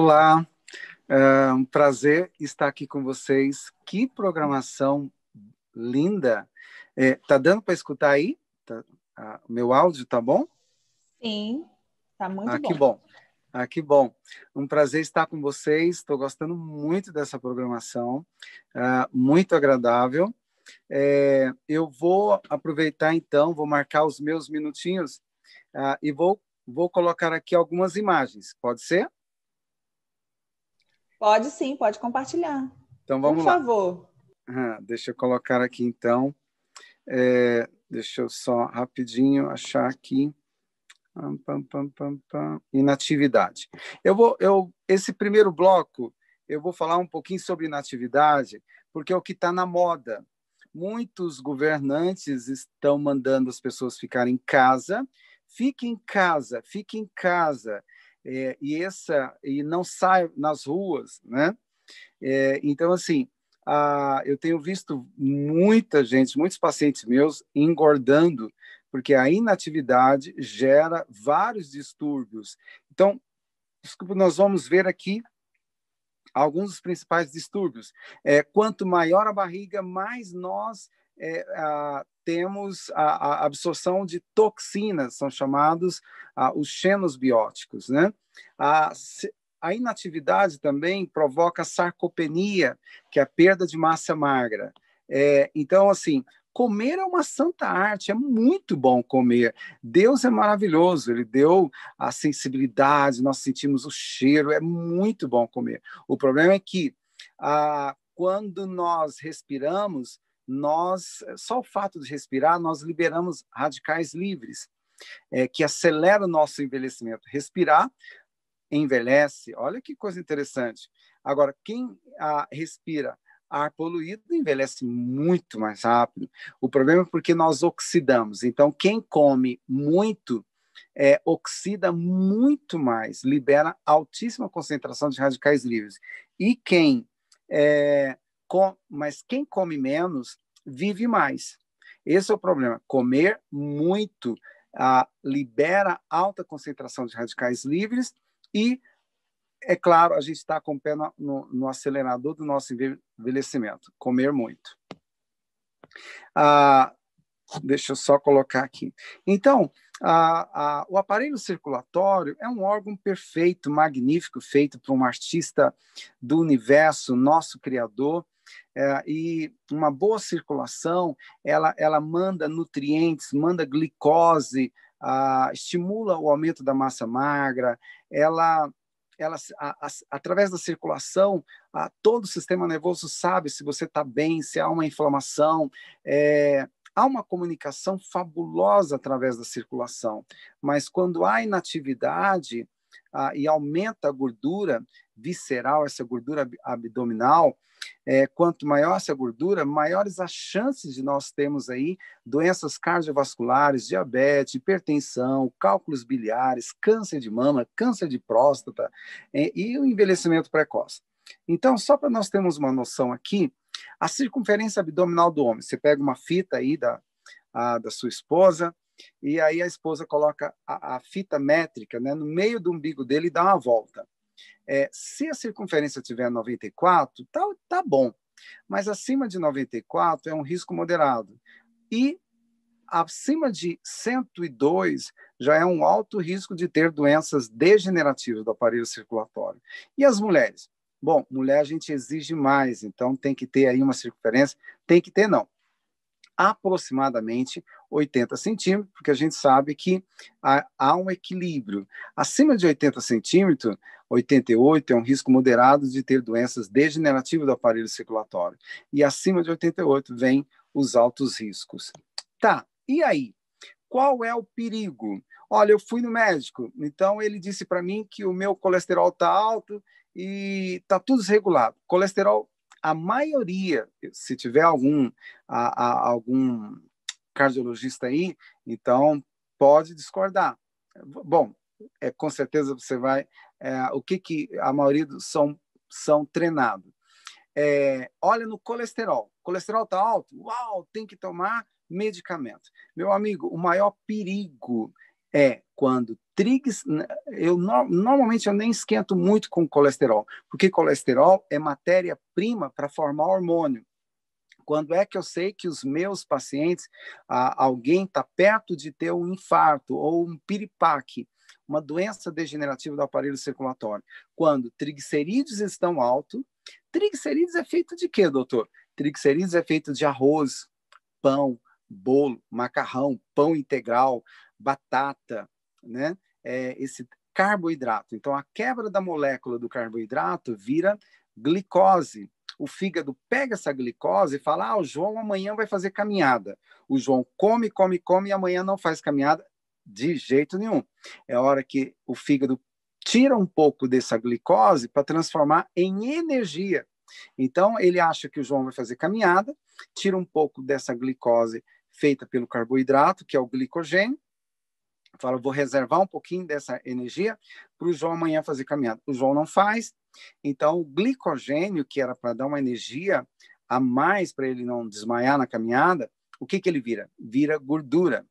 Olá, é um prazer estar aqui com vocês. Que programação linda! É, tá dando para escutar aí? Tá, ah, meu áudio tá bom? Sim, tá muito ah, bom. Que bom. Ah, que bom. Um prazer estar com vocês. Estou gostando muito dessa programação, ah, muito agradável. É, eu vou aproveitar então, vou marcar os meus minutinhos ah, e vou, vou colocar aqui algumas imagens. Pode ser? Pode sim, pode compartilhar. Então vamos Por lá. favor. Ah, deixa eu colocar aqui então. É, deixa eu só rapidinho achar aqui. Pam, pam, pam, pam, Inatividade. Eu vou, eu, esse primeiro bloco, eu vou falar um pouquinho sobre inatividade, porque é o que está na moda. Muitos governantes estão mandando as pessoas ficarem em casa. Fique em casa, fique em casa é, e essa e não sai nas ruas, né? É, então assim, a, eu tenho visto muita gente, muitos pacientes meus engordando porque a inatividade gera vários distúrbios. Então, desculpa, nós vamos ver aqui alguns dos principais distúrbios. É, quanto maior a barriga, mais nós é, a, temos a, a, absorção de toxinas, são chamados a, os xenos bióticos. Né? A, a inatividade também provoca sarcopenia, que é a perda de massa magra. É, então, assim, comer é uma santa arte, é muito bom comer. Deus é maravilhoso, ele deu a sensibilidade, nós sentimos o cheiro, é muito bom comer. O problema é que ah, quando nós respiramos, nós só o fato de respirar, nós liberamos radicais livres, é, que aceleram o nosso envelhecimento. Respirar envelhece, olha que coisa interessante. Agora, quem ah, respira ar poluído envelhece muito mais rápido. O problema é porque nós oxidamos. Então, quem come muito é, oxida muito mais, libera altíssima concentração de radicais livres. E quem é, com, mas quem come menos vive mais. Esse é o problema. Comer muito ah, libera alta concentração de radicais livres e, é claro, a gente está com o pé no, no, no, acelerador do nosso envelhecimento. Comer muito. Ah, deixa eu só colocar aqui. Então, a, a, o aparelho circulatório é um órgão perfeito, magnífico, feito por um artista do universo, nosso Criador, é, e uma boa circulação, ela, ela manda nutrientes, manda glicose, estimula o aumento da massa magra, ela, ela a, a, através da circulação, a, todo o sistema nervoso sabe se você está bem, se há uma inflamação, é, há uma comunicação fabulosa através da circulação, mas quando há inatividade ah, e aumenta a gordura visceral, essa gordura abdominal, é, quanto maior essa gordura, maiores as chances de nós termos aí doenças cardiovasculares, diabetes, hipertensão, cálculos biliares, câncer de mama, câncer de próstata é, e o envelhecimento precoce. Então, só para nós termos uma noção aqui, a circunferência abdominal do homem, você pega uma fita aí da, a, da sua esposa, e aí a esposa coloca a, a fita métrica né, no meio do umbigo dele e dá uma volta. É, se a circunferência tiver 94, tá, tá bom. Mas acima de 94 é um risco moderado. E acima de 102 já é um alto risco de ter doenças degenerativas do aparelho circulatório. E as mulheres? Bom, mulher a gente exige mais, então tem que ter aí uma circunferência, tem que ter não, aproximadamente 80 centímetros, porque a gente sabe que há, há um equilíbrio. Acima de 80 centímetros, 88 é um risco moderado de ter doenças degenerativas do aparelho circulatório. E acima de 88 vem os altos riscos. Tá, e aí? Qual é o perigo? Olha, eu fui no médico, então ele disse para mim que o meu colesterol está alto e está tudo desregulado. Colesterol a maioria, se tiver algum, a, a, algum cardiologista aí, então pode discordar. Bom, é, com certeza você vai. É, o que, que a maioria são, são treinados? É, olha no colesterol. Colesterol está alto? Uau, tem que tomar medicamento. Meu amigo, o maior perigo é quando Trigs, eu normalmente eu nem esquento muito com colesterol, porque colesterol é matéria-prima para formar hormônio. Quando é que eu sei que os meus pacientes, ah, alguém está perto de ter um infarto ou um piripaque, uma doença degenerativa do aparelho circulatório? Quando triglicerídeos estão altos. Triglicerídeos é feito de quê, doutor? Triglicerídeos é feito de arroz, pão, bolo, macarrão, pão integral, batata, né? É, esse carboidrato. Então, a quebra da molécula do carboidrato vira glicose o fígado pega essa glicose e fala: ah, o João amanhã vai fazer caminhada. O João come, come, come e amanhã não faz caminhada de jeito nenhum. É a hora que o fígado tira um pouco dessa glicose para transformar em energia. Então, ele acha que o João vai fazer caminhada, tira um pouco dessa glicose feita pelo carboidrato, que é o glicogênio, fala, vou reservar um pouquinho dessa energia para o João amanhã fazer caminhada. O João não faz, então, o glicogênio, que era para dar uma energia a mais para ele não desmaiar na caminhada, o que, que ele vira? Vira gordura.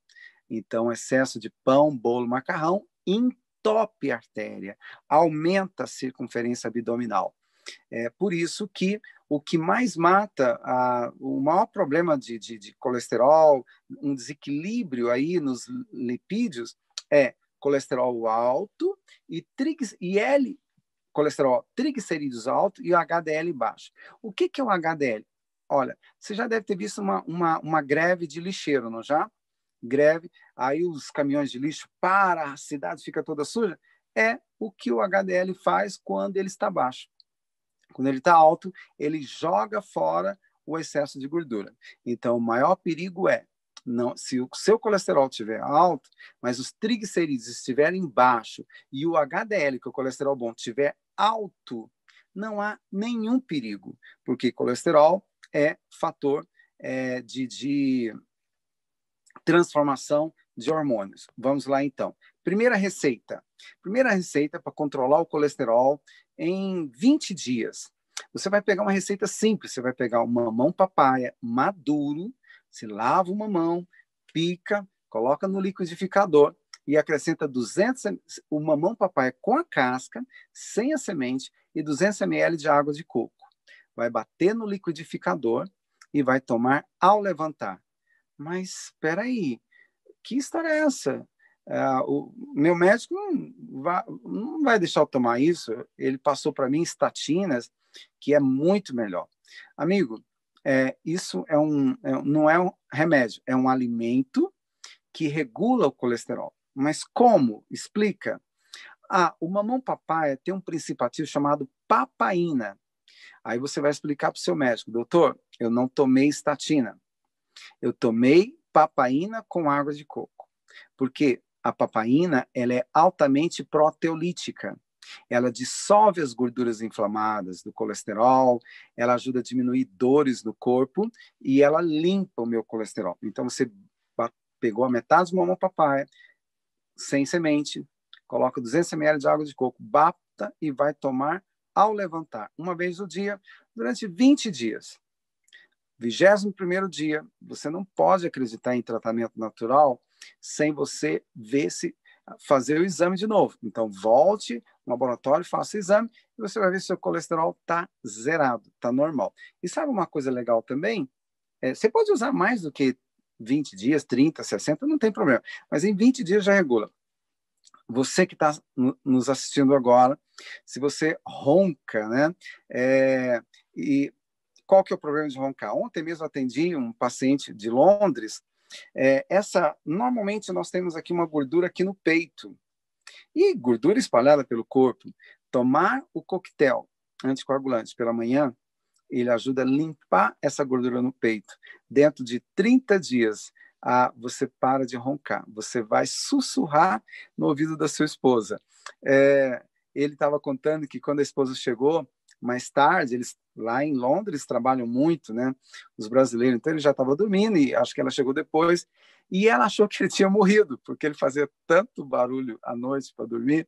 Então, excesso de pão, bolo, macarrão entope a artéria, aumenta a circunferência abdominal. É por isso que o que mais mata, a, o maior problema de, de, de colesterol, um desequilíbrio aí nos lipídios, é colesterol alto e, triglicéridos e L colesterol triglicerídeos alto e o HDL baixo. O que, que é o HDL? Olha, você já deve ter visto uma, uma, uma greve de lixeiro, não já? Greve, aí os caminhões de lixo para, a cidade fica toda suja. É o que o HDL faz quando ele está baixo. Quando ele está alto, ele joga fora o excesso de gordura. Então, o maior perigo é não, se o seu colesterol estiver alto, mas os triglicerídeos estiverem baixo e o HDL, que é o colesterol bom, estiver alto, não há nenhum perigo, porque colesterol é fator é, de, de transformação de hormônios. Vamos lá então. Primeira receita. Primeira receita para controlar o colesterol em 20 dias. Você vai pegar uma receita simples, você vai pegar um mamão papaya maduro, se lava uma mão, pica, coloca no liquidificador e acrescenta 200 o mamão papai com a casca, sem a semente e 200 ml de água de coco. Vai bater no liquidificador e vai tomar ao levantar. Mas espera aí, que história é essa? Uh, o meu médico não vai, não vai deixar eu tomar isso. Ele passou para mim estatinas, que é muito melhor. Amigo, é, isso é um, é, não é um remédio, é um alimento que regula o colesterol. Mas como? Explica. Ah, o mamão papaya tem um princípio ativo chamado papaina. Aí você vai explicar para o seu médico, doutor, eu não tomei estatina. Eu tomei papaina com água de coco. Porque a papaina ela é altamente proteolítica. Ela dissolve as gorduras inflamadas do colesterol, ela ajuda a diminuir dores no corpo e ela limpa o meu colesterol. Então você pegou a metade do mamão papaya, sem semente, coloca 200 ml de água de coco, bata e vai tomar ao levantar, uma vez no dia, durante 20 dias. 21 dia, você não pode acreditar em tratamento natural sem você ver se fazer o exame de novo. Então, volte no laboratório, faça o exame e você vai ver se seu colesterol está zerado, está normal. E sabe uma coisa legal também? É, você pode usar mais do que 20 dias, 30, 60, não tem problema. Mas em 20 dias já regula. Você que está nos assistindo agora, se você ronca, né? É, e qual que é o problema de roncar? Ontem mesmo atendi um paciente de Londres. É, essa normalmente nós temos aqui uma gordura aqui no peito e gordura espalhada pelo corpo. Tomar o coquetel anticoagulante pela manhã ele ajuda a limpar essa gordura no peito. Dentro de 30 dias, ah, você para de roncar, você vai sussurrar no ouvido da sua esposa. É, ele estava contando que quando a esposa chegou, mais tarde, eles lá em Londres trabalham muito, né? Os brasileiros, então ele já estava dormindo e acho que ela chegou depois e ela achou que ele tinha morrido porque ele fazia tanto barulho à noite para dormir.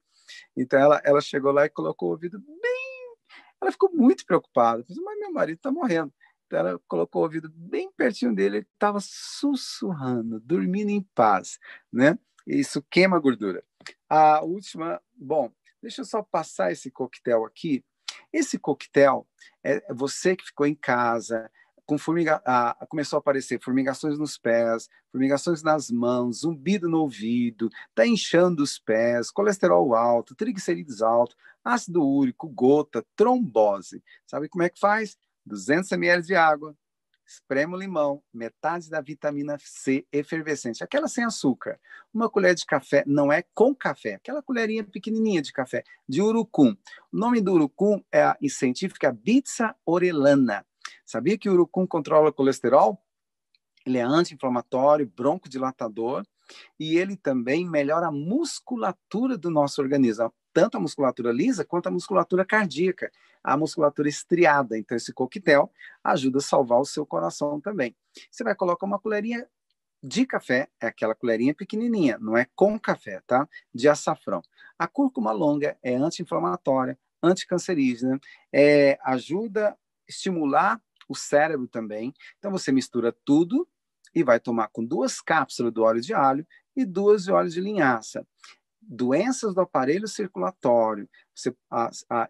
Então ela, ela chegou lá e colocou o ouvido bem ela ficou muito preocupada. Mas meu marido está morrendo. Então ela colocou o ouvido bem pertinho dele, ele estava sussurrando, dormindo em paz, né? Isso queima gordura. a última, bom, deixa eu só passar esse coquetel aqui. Esse coquetel é você que ficou em casa, com formiga, ah, começou a aparecer formigações nos pés, formigações nas mãos, zumbido no ouvido, está inchando os pés, colesterol alto, triglicerídeos alto, ácido úrico, gota, trombose. Sabe como é que faz? 200 ml de água, espreme o limão, metade da vitamina C efervescente, aquela sem açúcar. Uma colher de café, não é com café, aquela colherinha pequenininha de café, de urucum. O nome do urucum é a científica Bitsa orelana. Sabia que o urucum controla o colesterol? Ele é anti-inflamatório, broncodilatador e ele também melhora a musculatura do nosso organismo, tanto a musculatura lisa quanto a musculatura cardíaca, a musculatura estriada. Então, esse coquetel ajuda a salvar o seu coração também. Você vai colocar uma colherinha de café, é aquela colherinha pequenininha, não é com café, tá? De açafrão. A cúrcuma longa é anti-inflamatória, anticancerígena, é, ajuda a estimular o cérebro também. Então você mistura tudo e vai tomar com duas cápsulas do óleo de alho e duas de óleo de linhaça. Doenças do aparelho circulatório, você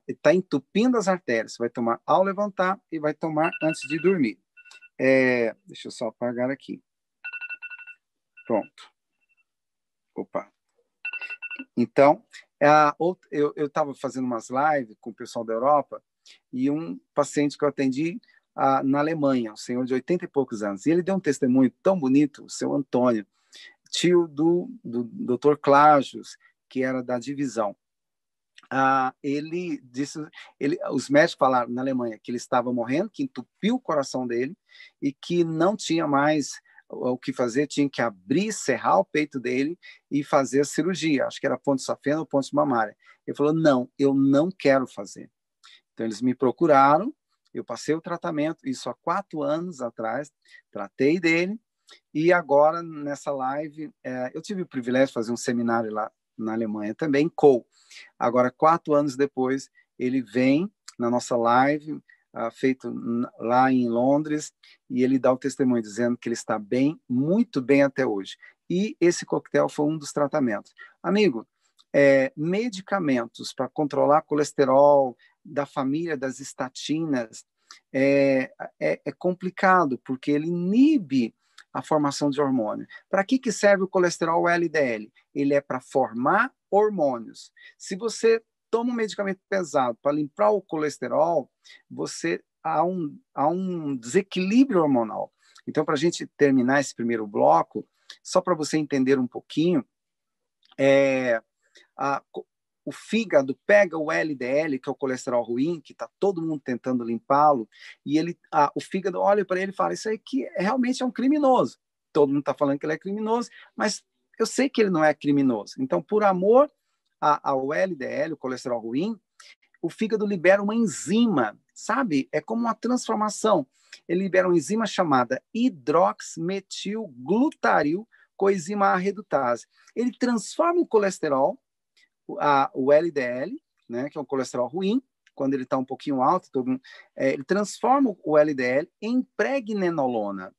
está entupindo as artérias, você vai tomar ao levantar e vai tomar antes de dormir. É, deixa eu só apagar aqui. Pronto. Opa. Então, eu estava fazendo umas lives com o pessoal da Europa e um paciente que eu atendi na Alemanha, um senhor de 80 e poucos anos. E ele deu um testemunho tão bonito, o seu Antônio, tio do, do Dr. Clágios, que era da divisão. Ah, ele disse, ele, os médicos falaram na Alemanha que ele estava morrendo, que entupiu o coração dele e que não tinha mais o que fazer, tinha que abrir, serrar o peito dele e fazer a cirurgia. Acho que era ponto safena ou ponto mamária. Ele falou: não, eu não quero fazer. Então eles me procuraram eu passei o tratamento, isso há quatro anos atrás, tratei dele, e agora nessa live, é, eu tive o privilégio de fazer um seminário lá na Alemanha também, COU. Agora, quatro anos depois, ele vem na nossa live, uh, feito lá em Londres, e ele dá o testemunho dizendo que ele está bem, muito bem até hoje. E esse coquetel foi um dos tratamentos. Amigo, é, medicamentos para controlar colesterol, da família das estatinas é, é, é complicado, porque ele inibe a formação de hormônio. Para que, que serve o colesterol LDL? Ele é para formar hormônios. Se você toma um medicamento pesado para limpar o colesterol, você há um, há um desequilíbrio hormonal. Então, para a gente terminar esse primeiro bloco, só para você entender um pouquinho, é, a, o fígado pega o LDL, que é o colesterol ruim, que está todo mundo tentando limpá-lo, e ele, ah, o fígado olha para ele e fala: Isso aqui realmente é um criminoso. Todo mundo está falando que ele é criminoso, mas eu sei que ele não é criminoso. Então, por amor ao LDL, o colesterol ruim, o fígado libera uma enzima, sabe? É como uma transformação. Ele libera uma enzima chamada hidroximetilglutaril coenzima A redutase. Ele transforma o colesterol a, o LDL, né, que é um colesterol ruim, quando ele está um pouquinho alto, todo, é, ele transforma o LDL em pregnenolona.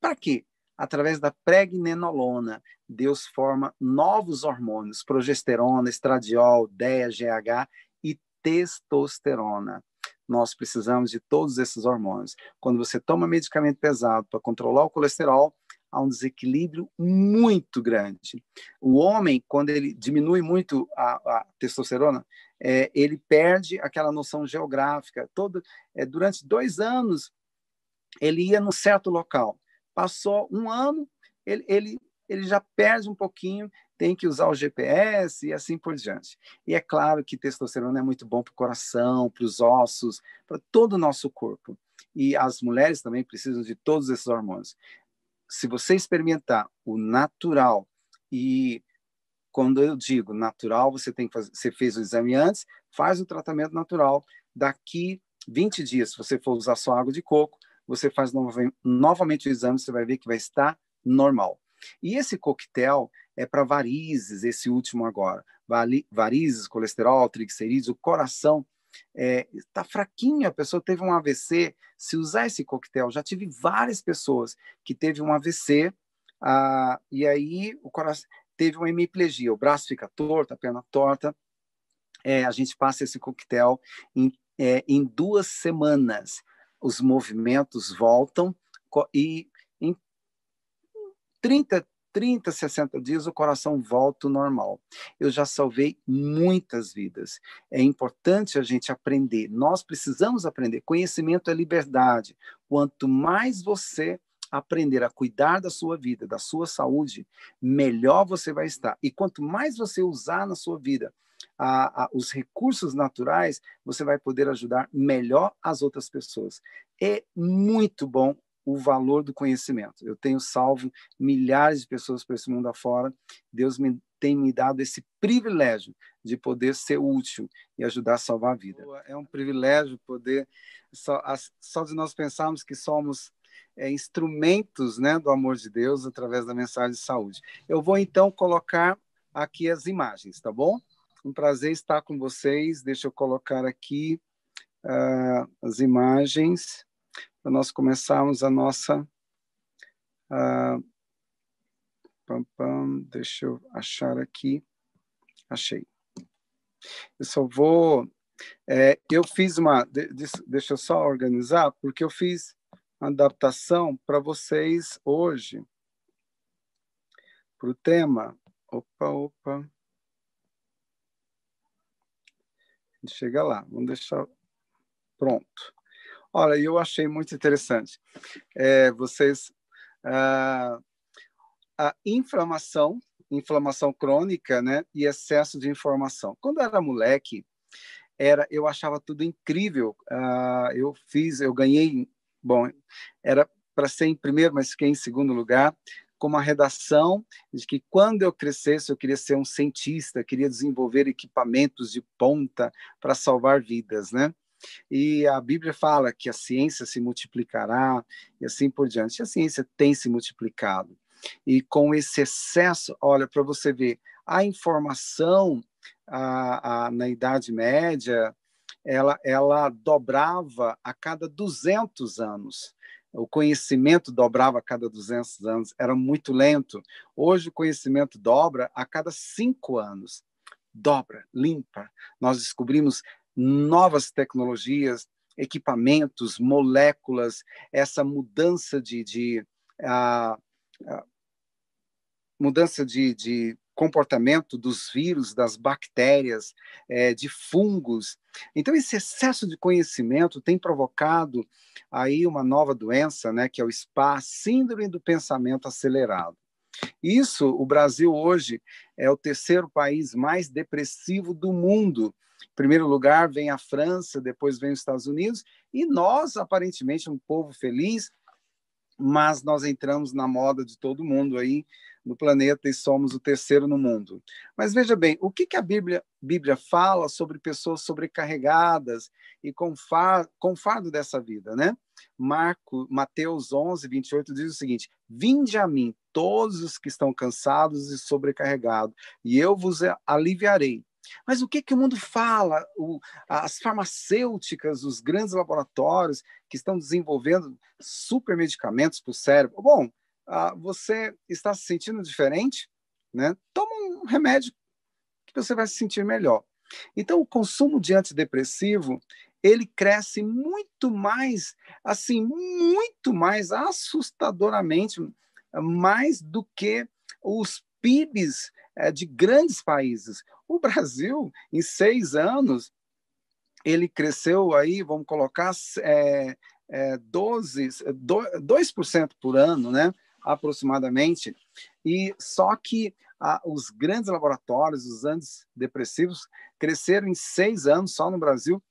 Para quê? Através da pregnenolona, Deus forma novos hormônios, progesterona, estradiol, DEA, GH e testosterona. Nós precisamos de todos esses hormônios. Quando você toma medicamento pesado para controlar o colesterol, há um desequilíbrio muito grande. O homem, quando ele diminui muito a, a testosterona, é, ele perde aquela noção geográfica. Todo, é, durante dois anos, ele ia num certo local. Passou um ano, ele, ele, ele já perde um pouquinho, tem que usar o GPS e assim por diante. E é claro que testosterona é muito bom para o coração, para os ossos, para todo o nosso corpo. E as mulheres também precisam de todos esses hormônios se você experimentar o natural e quando eu digo natural, você tem que fazer, você fez o exame antes, faz o tratamento natural, daqui 20 dias, se você for usar só água de coco, você faz novamente o exame, você vai ver que vai estar normal. E esse coquetel é para varizes, esse último agora. Varizes, colesterol, triglicerídeos, o coração está é, tá fraquinho, a pessoa teve um AVC, se usar esse coquetel, já tive várias pessoas que teve um AVC, ah, e aí o coração teve uma hemiplegia, o braço fica torto, a perna torta, é, a gente passa esse coquetel em, é, em duas semanas. Os movimentos voltam e em 30, 30, 60 dias o coração volta ao normal. Eu já salvei muitas vidas. É importante a gente aprender. Nós precisamos aprender. Conhecimento é liberdade. Quanto mais você aprender a cuidar da sua vida, da sua saúde, melhor você vai estar. E quanto mais você usar na sua vida a, a, os recursos naturais, você vai poder ajudar melhor as outras pessoas. É muito bom o valor do conhecimento. Eu tenho salvo milhares de pessoas por esse mundo afora. Deus me, tem me dado esse privilégio de poder ser útil e ajudar a salvar a vida. É um privilégio poder, só, só de nós pensarmos que somos é, instrumentos né, do amor de Deus através da mensagem de saúde. Eu vou então colocar aqui as imagens, tá bom? Um prazer estar com vocês. Deixa eu colocar aqui uh, as imagens para nós começarmos a nossa. Uh, pam, pam, deixa eu achar aqui. Achei. Eu só vou. É, eu fiz uma. Deixa eu só organizar, porque eu fiz adaptação para vocês hoje, para o tema. Opa, opa. Chega lá, vamos deixar pronto. Olha, eu achei muito interessante. É, vocês. Ah, a inflamação, inflamação crônica, né, e excesso de informação. Quando eu era moleque, era, eu achava tudo incrível. Uh, eu fiz, eu ganhei Bom, era para ser em primeiro, mas fiquei em segundo lugar, com uma redação de que quando eu crescesse eu queria ser um cientista, queria desenvolver equipamentos de ponta para salvar vidas, né? E a Bíblia fala que a ciência se multiplicará e assim por diante. E a ciência tem se multiplicado. E com esse excesso, olha, para você ver, a informação a, a, na Idade Média, ela, ela dobrava a cada 200 anos. O conhecimento dobrava a cada 200 anos, era muito lento. Hoje o conhecimento dobra a cada cinco anos. Dobra, limpa. Nós descobrimos novas tecnologias, equipamentos, moléculas, essa mudança de, de a, a mudança de, de comportamento dos vírus, das bactérias, é, de fungos. Então, esse excesso de conhecimento tem provocado aí uma nova doença, né, que é o SPA, Síndrome do Pensamento Acelerado. Isso, o Brasil hoje é o terceiro país mais depressivo do mundo. Em primeiro lugar vem a França, depois vem os Estados Unidos, e nós, aparentemente, um povo feliz, mas nós entramos na moda de todo mundo aí no planeta e somos o terceiro no mundo. Mas veja bem, o que, que a Bíblia, Bíblia fala sobre pessoas sobrecarregadas e com, far, com fardo dessa vida, né? Marco, Mateus 11, 28 diz o seguinte: Vinde a mim, todos os que estão cansados e sobrecarregados, e eu vos aliviarei. Mas o que, que o mundo fala? O, as farmacêuticas, os grandes laboratórios que estão desenvolvendo super medicamentos para o cérebro. Bom, ah, você está se sentindo diferente, né? Toma um remédio que você vai se sentir melhor. Então, o consumo de antidepressivo ele cresce muito mais, assim, muito mais assustadoramente, mais do que os PIBs é, de grandes países. O Brasil, em seis anos, ele cresceu aí, vamos colocar, é, é, 12, 2% por ano, né? aproximadamente, e só que os grandes laboratórios, os antidepressivos, cresceram em seis anos só no Brasil,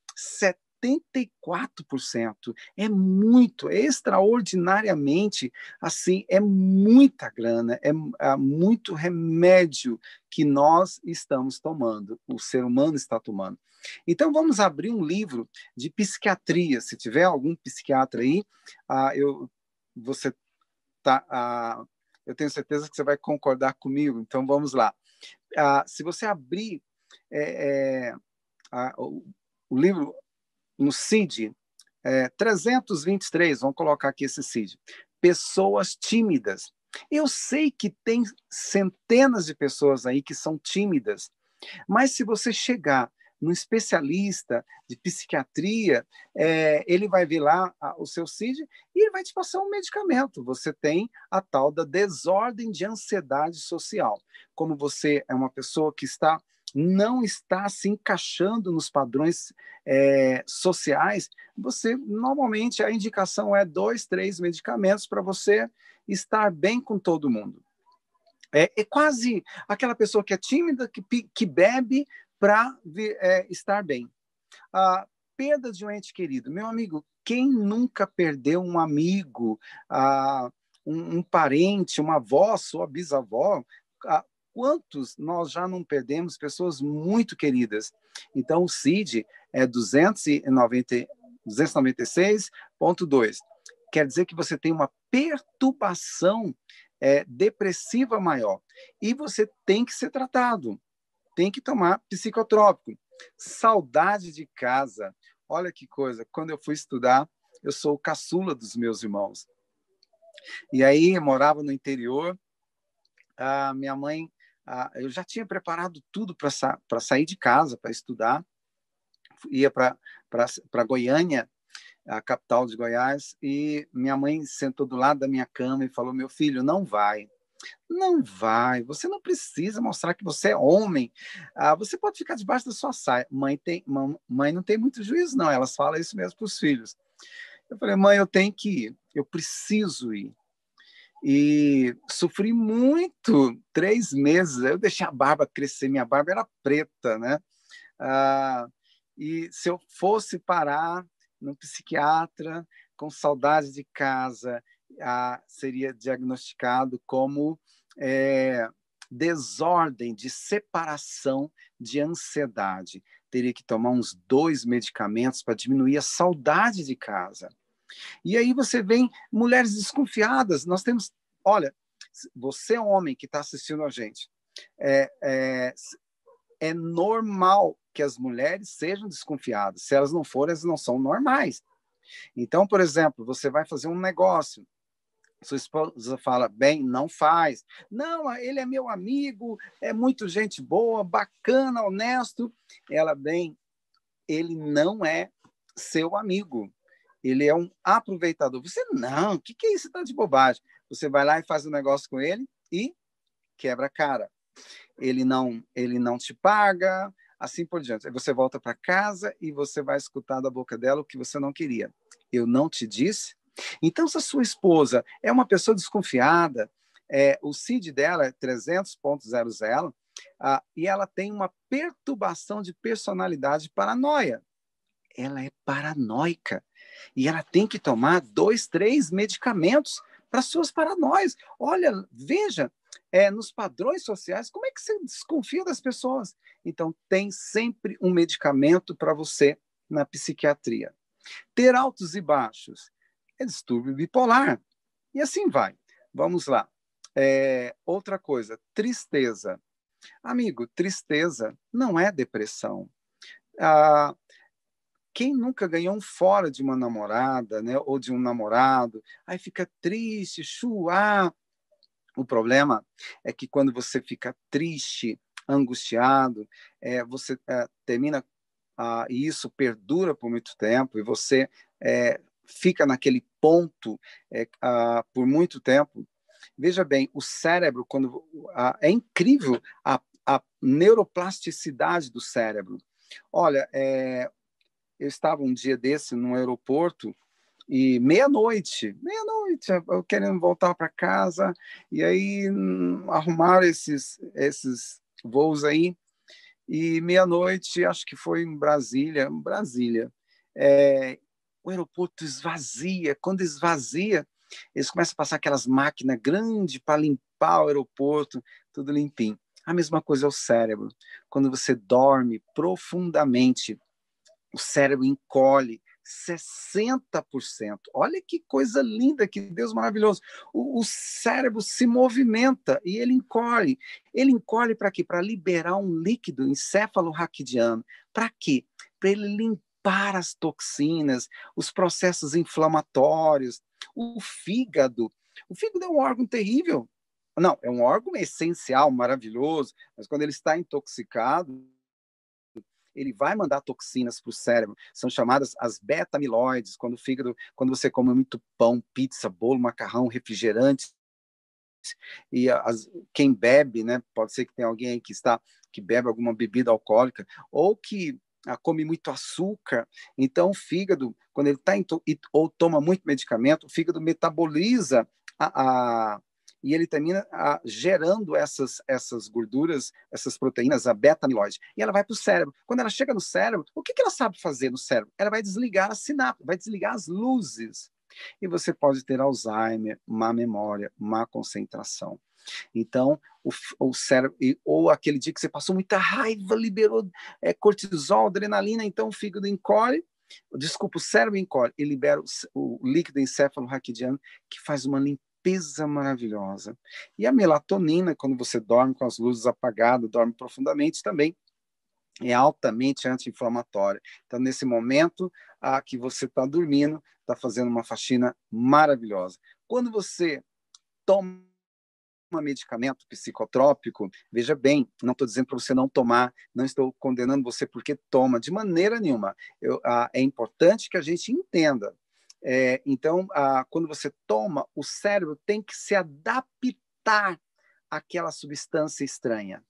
74%. É muito, é extraordinariamente, assim, é muita grana, é, é muito remédio que nós estamos tomando, o ser humano está tomando. Então, vamos abrir um livro de psiquiatria. Se tiver algum psiquiatra aí, ah, eu, você tá, ah, eu tenho certeza que você vai concordar comigo. Então, vamos lá. Ah, se você abrir é, é, o, o livro no CID, é, 323, vamos colocar aqui esse CID, pessoas tímidas. Eu sei que tem centenas de pessoas aí que são tímidas, mas se você chegar num especialista de psiquiatria, é, ele vai ver lá a, o seu CID e ele vai te passar um medicamento. Você tem a tal da desordem de ansiedade social. Como você é uma pessoa que está não está se encaixando nos padrões é, sociais, você normalmente a indicação é dois, três medicamentos para você estar bem com todo mundo. É, é, quase aquela pessoa que é tímida, que, que bebe para é, estar bem. A perda de um ente querido. Meu amigo, quem nunca perdeu um amigo, a, um, um, parente, uma avó, sua bisavó? A, quantos nós já não perdemos pessoas muito queridas? Então, o CID é 296.2. Quer dizer que você tem uma perturbação é, depressiva maior. E você tem que ser tratado tem que tomar psicotrópico. Saudade de casa. Olha que coisa. Quando eu fui estudar, eu sou o caçula dos meus irmãos. E aí, eu morava no interior. A minha mãe, a, eu já tinha preparado tudo para sa sair de casa, para estudar. Ia para Goiânia, a capital de Goiás, e minha mãe sentou do lado da minha cama e falou: Meu filho, não vai. Não vai, você não precisa mostrar que você é homem. Ah, você pode ficar debaixo da sua saia. Mãe, tem, mãe não tem muito juízo, não. Elas falam isso mesmo para os filhos. Eu falei, mãe, eu tenho que ir, eu preciso ir. E sofri muito, três meses. Eu deixei a barba crescer, minha barba era preta, né? Ah, e se eu fosse parar no psiquiatra com saudade de casa a, seria diagnosticado como é, desordem de separação de ansiedade. Teria que tomar uns dois medicamentos para diminuir a saudade de casa. E aí você vem mulheres desconfiadas. Nós temos, olha, você homem que está assistindo a gente, é, é, é normal que as mulheres sejam desconfiadas. Se elas não forem, elas não são normais. Então, por exemplo, você vai fazer um negócio, sua esposa fala, bem, não faz. Não, ele é meu amigo, é muito gente boa, bacana, honesto. Ela, bem, ele não é seu amigo. Ele é um aproveitador. Você, não, o que, que é isso? Tá de bobagem. Você vai lá e faz um negócio com ele e quebra a cara. Ele não, ele não te paga, assim por diante. Aí você volta para casa e você vai escutar da boca dela o que você não queria. Eu não te disse então, se a sua esposa é uma pessoa desconfiada, é, o CID dela é 300.00, ah, e ela tem uma perturbação de personalidade paranoia. Ela é paranoica. E ela tem que tomar dois, três medicamentos para suas paranoias. Olha, veja, é, nos padrões sociais, como é que você desconfia das pessoas? Então, tem sempre um medicamento para você na psiquiatria. Ter altos e baixos é distúrbio bipolar. E assim vai. Vamos lá. É, outra coisa, tristeza. Amigo, tristeza não é depressão. Ah, quem nunca ganhou um fora de uma namorada, né, ou de um namorado, aí fica triste, chuá. O problema é que quando você fica triste, angustiado, é, você é, termina ah, e isso perdura por muito tempo e você é, fica naquele ponto é, por muito tempo. Veja bem, o cérebro, quando é incrível a, a neuroplasticidade do cérebro. Olha, é, eu estava um dia desse no aeroporto e meia-noite, meia-noite, eu querendo voltar para casa, e aí hum, arrumaram esses, esses voos aí, e meia-noite, acho que foi em Brasília, Brasília, é, o aeroporto esvazia. Quando esvazia, eles começam a passar aquelas máquinas grandes para limpar o aeroporto, tudo limpinho. A mesma coisa é o cérebro. Quando você dorme profundamente, o cérebro encolhe 60%. Olha que coisa linda, que Deus maravilhoso. O, o cérebro se movimenta e ele encolhe. Ele encolhe para quê? Para liberar um líquido encéfalo raquidiano. Para quê? Para ele limpar as toxinas, os processos inflamatórios. O fígado, O fígado é um órgão terrível. Não, é um órgão essencial, maravilhoso, mas quando ele está intoxicado, ele vai mandar toxinas para o cérebro. São chamadas as beta-amiloides, quando o fígado, quando você come muito pão, pizza, bolo, macarrão, refrigerante, e as, quem bebe, né? Pode ser que tenha alguém aí que está que bebe alguma bebida alcoólica ou que ah, come muito açúcar. Então, o fígado, quando ele está ou toma muito medicamento, o fígado metaboliza a, a e ele termina a, gerando essas, essas gorduras, essas proteínas, a beta-amiloide. E ela vai para o cérebro. Quando ela chega no cérebro, o que, que ela sabe fazer no cérebro? Ela vai desligar a sinapse, vai desligar as luzes. E você pode ter Alzheimer, má memória, má concentração. Então, o, o cérebro, ou aquele dia que você passou muita raiva, liberou é, cortisol, adrenalina, então o fígado encolhe, desculpa, o cérebro encolhe e libera o, o líquido encéfalo-raquidiano, que faz uma limpeza maravilhosa. E a melatonina, quando você dorme com as luzes apagadas, dorme profundamente também, é altamente anti-inflamatória. Então, nesse momento a que você está dormindo, está fazendo uma faxina maravilhosa. Quando você toma um medicamento psicotrópico, veja bem, não estou dizendo para você não tomar, não estou condenando você porque toma, de maneira nenhuma. Eu, ah, é importante que a gente entenda. É, então, ah, quando você toma, o cérebro tem que se adaptar àquela substância estranha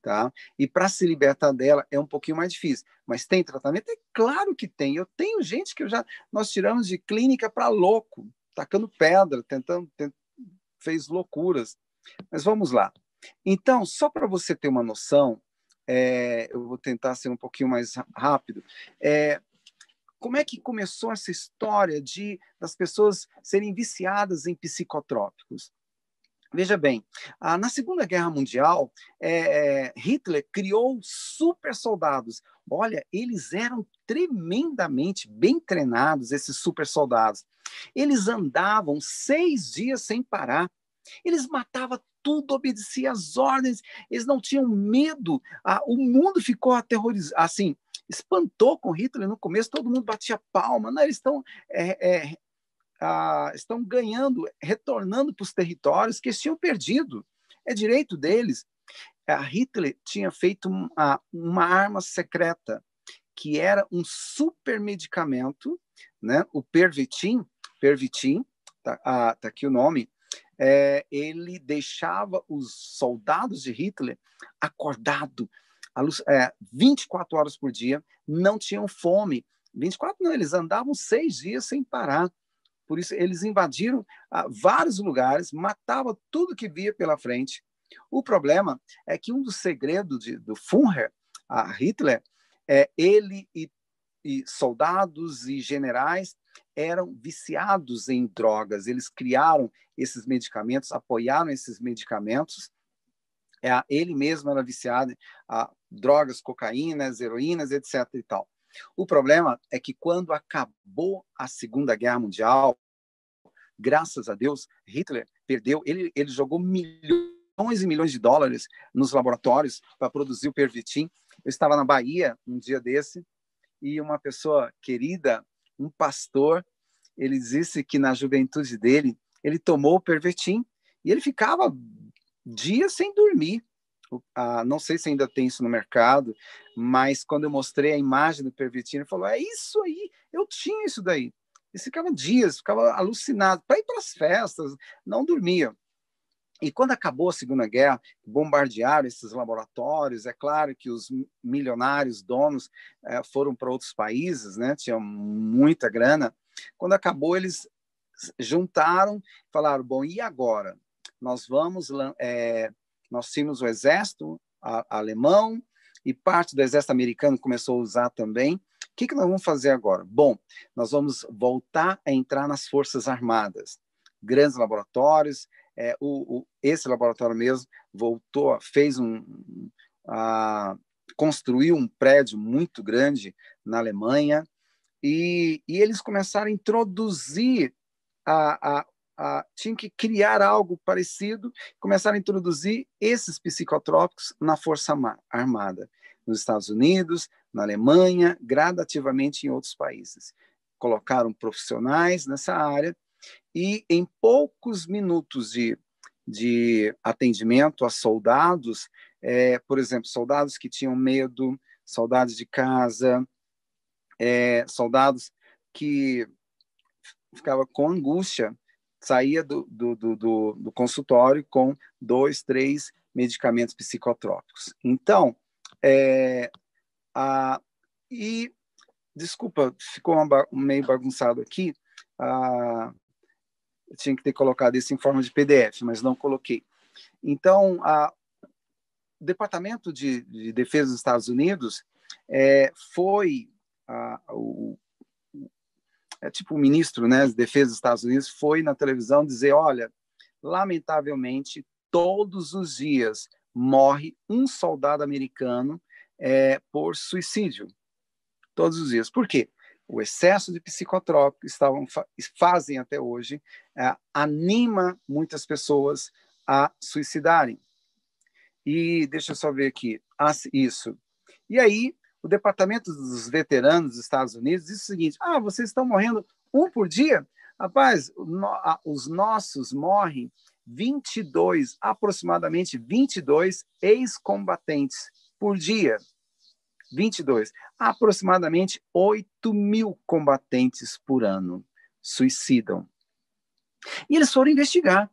tá? E para se libertar dela é um pouquinho mais difícil. Mas tem tratamento? É claro que tem. Eu tenho gente que eu já nós tiramos de clínica para louco, tacando pedra, tentando, tent, fez loucuras. Mas vamos lá. Então, só para você ter uma noção, é, eu vou tentar ser um pouquinho mais rápido. É, como é que começou essa história de das pessoas serem viciadas em psicotrópicos? Veja bem, na Segunda Guerra Mundial, é, Hitler criou super soldados. Olha, eles eram tremendamente bem treinados, esses super soldados. Eles andavam seis dias sem parar. Eles matavam tudo, obedeciam às ordens, eles não tinham medo. Ah, o mundo ficou aterrorizado, assim, espantou com Hitler no começo, todo mundo batia palma. Não, eles estão é, é, estão ganhando, retornando para os territórios que eles tinham perdido. É direito deles. A Hitler tinha feito uma, uma arma secreta, que era um super medicamento, né? o Pervitin, Pervitin, tá, tá aqui o nome, é, ele deixava os soldados de Hitler acordados é, 24 horas por dia, não tinham fome. 24 não, eles andavam seis dias sem parar. Por isso, eles invadiram ah, vários lugares, matavam tudo que via pela frente. O problema é que um dos segredos de, do Führer, a Hitler, é ele e, e soldados e generais eram viciados em drogas. Eles criaram esses medicamentos, apoiaram esses medicamentos. É, ele mesmo era viciado drogas, cocaínas, heroínas, etc. e tal. O problema é que quando acabou a Segunda Guerra Mundial, graças a Deus, Hitler perdeu, ele, ele jogou milhões e milhões de dólares nos laboratórios para produzir o Pervitin. Eu estava na Bahia um dia desse e uma pessoa querida, um pastor, ele disse que na juventude dele, ele tomou o Pervitin e ele ficava dias sem dormir ah, não sei se ainda tem isso no mercado, mas quando eu mostrei a imagem do Pervitin, ele falou: é isso aí, eu tinha isso daí. E ficava dias, ficava alucinado, para ir para as festas, não dormia. E quando acabou a Segunda Guerra, bombardearam esses laboratórios. É claro que os milionários donos eh, foram para outros países, né? Tinham muita grana. Quando acabou, eles juntaram, falaram: bom, e agora? Nós vamos é, nós tínhamos o exército alemão e parte do exército americano começou a usar também. O que, que nós vamos fazer agora? Bom, nós vamos voltar a entrar nas forças armadas, grandes laboratórios. É, o, o, esse laboratório mesmo voltou, fez um, a, construiu um prédio muito grande na Alemanha e, e eles começaram a introduzir a, a, ah, tinham que criar algo parecido, começaram a introduzir esses psicotrópicos na Força Armada, nos Estados Unidos, na Alemanha, gradativamente em outros países. Colocaram profissionais nessa área e em poucos minutos de, de atendimento a soldados, é, por exemplo, soldados que tinham medo, soldados de casa, é, soldados que ficava com angústia, saía do, do, do, do, consultório com dois, três medicamentos psicotrópicos. Então, é, a, e desculpa, ficou uma, meio bagunçado aqui. Eu tinha que ter colocado isso em forma de PDF, mas não coloquei. Então, a, o Departamento de, de Defesa dos Estados Unidos é, foi a, o, é tipo o ministro né, de Defesa dos Estados Unidos foi na televisão dizer, olha, lamentavelmente, todos os dias morre um soldado americano é, por suicídio. Todos os dias. Por quê? O excesso de psicotrópicos estavam, fazem até hoje, é, anima muitas pessoas a suicidarem. E deixa eu só ver aqui, isso. E aí, o Departamento dos Veteranos dos Estados Unidos diz o seguinte: ah, vocês estão morrendo um por dia? Rapaz, os nossos morrem 22, aproximadamente 22 ex-combatentes por dia. 22. Aproximadamente 8 mil combatentes por ano suicidam. E eles foram investigar.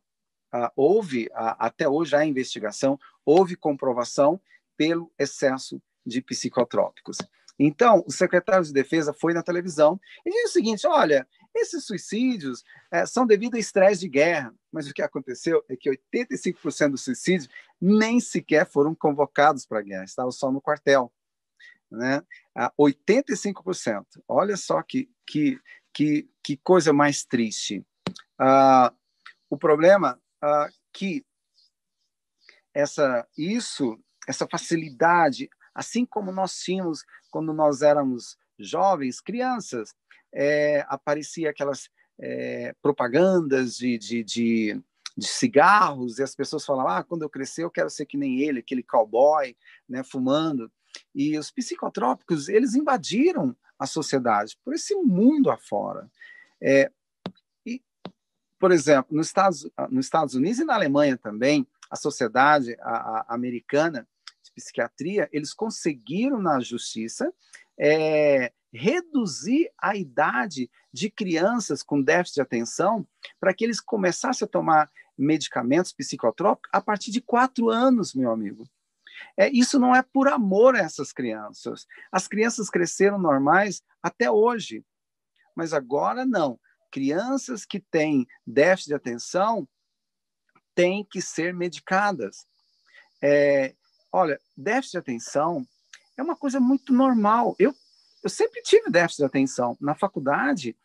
Ah, houve, ah, até hoje a investigação, houve comprovação pelo excesso de psicotrópicos. Então, o secretário de Defesa foi na televisão e disse o seguinte: olha, esses suicídios é, são devido a estresse de guerra, mas o que aconteceu é que 85% dos suicídios nem sequer foram convocados para a guerra, estavam só no quartel. Né? 85%. Olha só que, que, que, que coisa mais triste. Ah, o problema ah, que essa, isso, essa facilidade Assim como nós tínhamos quando nós éramos jovens, crianças, é, aparecia aquelas é, propagandas de, de, de, de, cigarros e as pessoas falavam: ah, quando eu crescer eu quero ser que nem ele, aquele cowboy, né, fumando. E os psicotrópicos eles invadiram a sociedade por esse mundo afora. É, e, por exemplo, nos Estados, nos Estados Unidos e na Alemanha também, a sociedade a, a americana psiquiatria, eles conseguiram na justiça é, reduzir a idade de crianças com déficit de atenção para que eles começassem a tomar medicamentos psicotrópicos a partir de quatro anos, meu amigo. É, isso não é por amor a essas crianças. As crianças cresceram normais até hoje, mas agora não. Crianças que têm déficit de atenção têm que ser medicadas. É, Olha, déficit de atenção é uma coisa muito normal. Eu, eu sempre tive déficit de atenção. Na faculdade,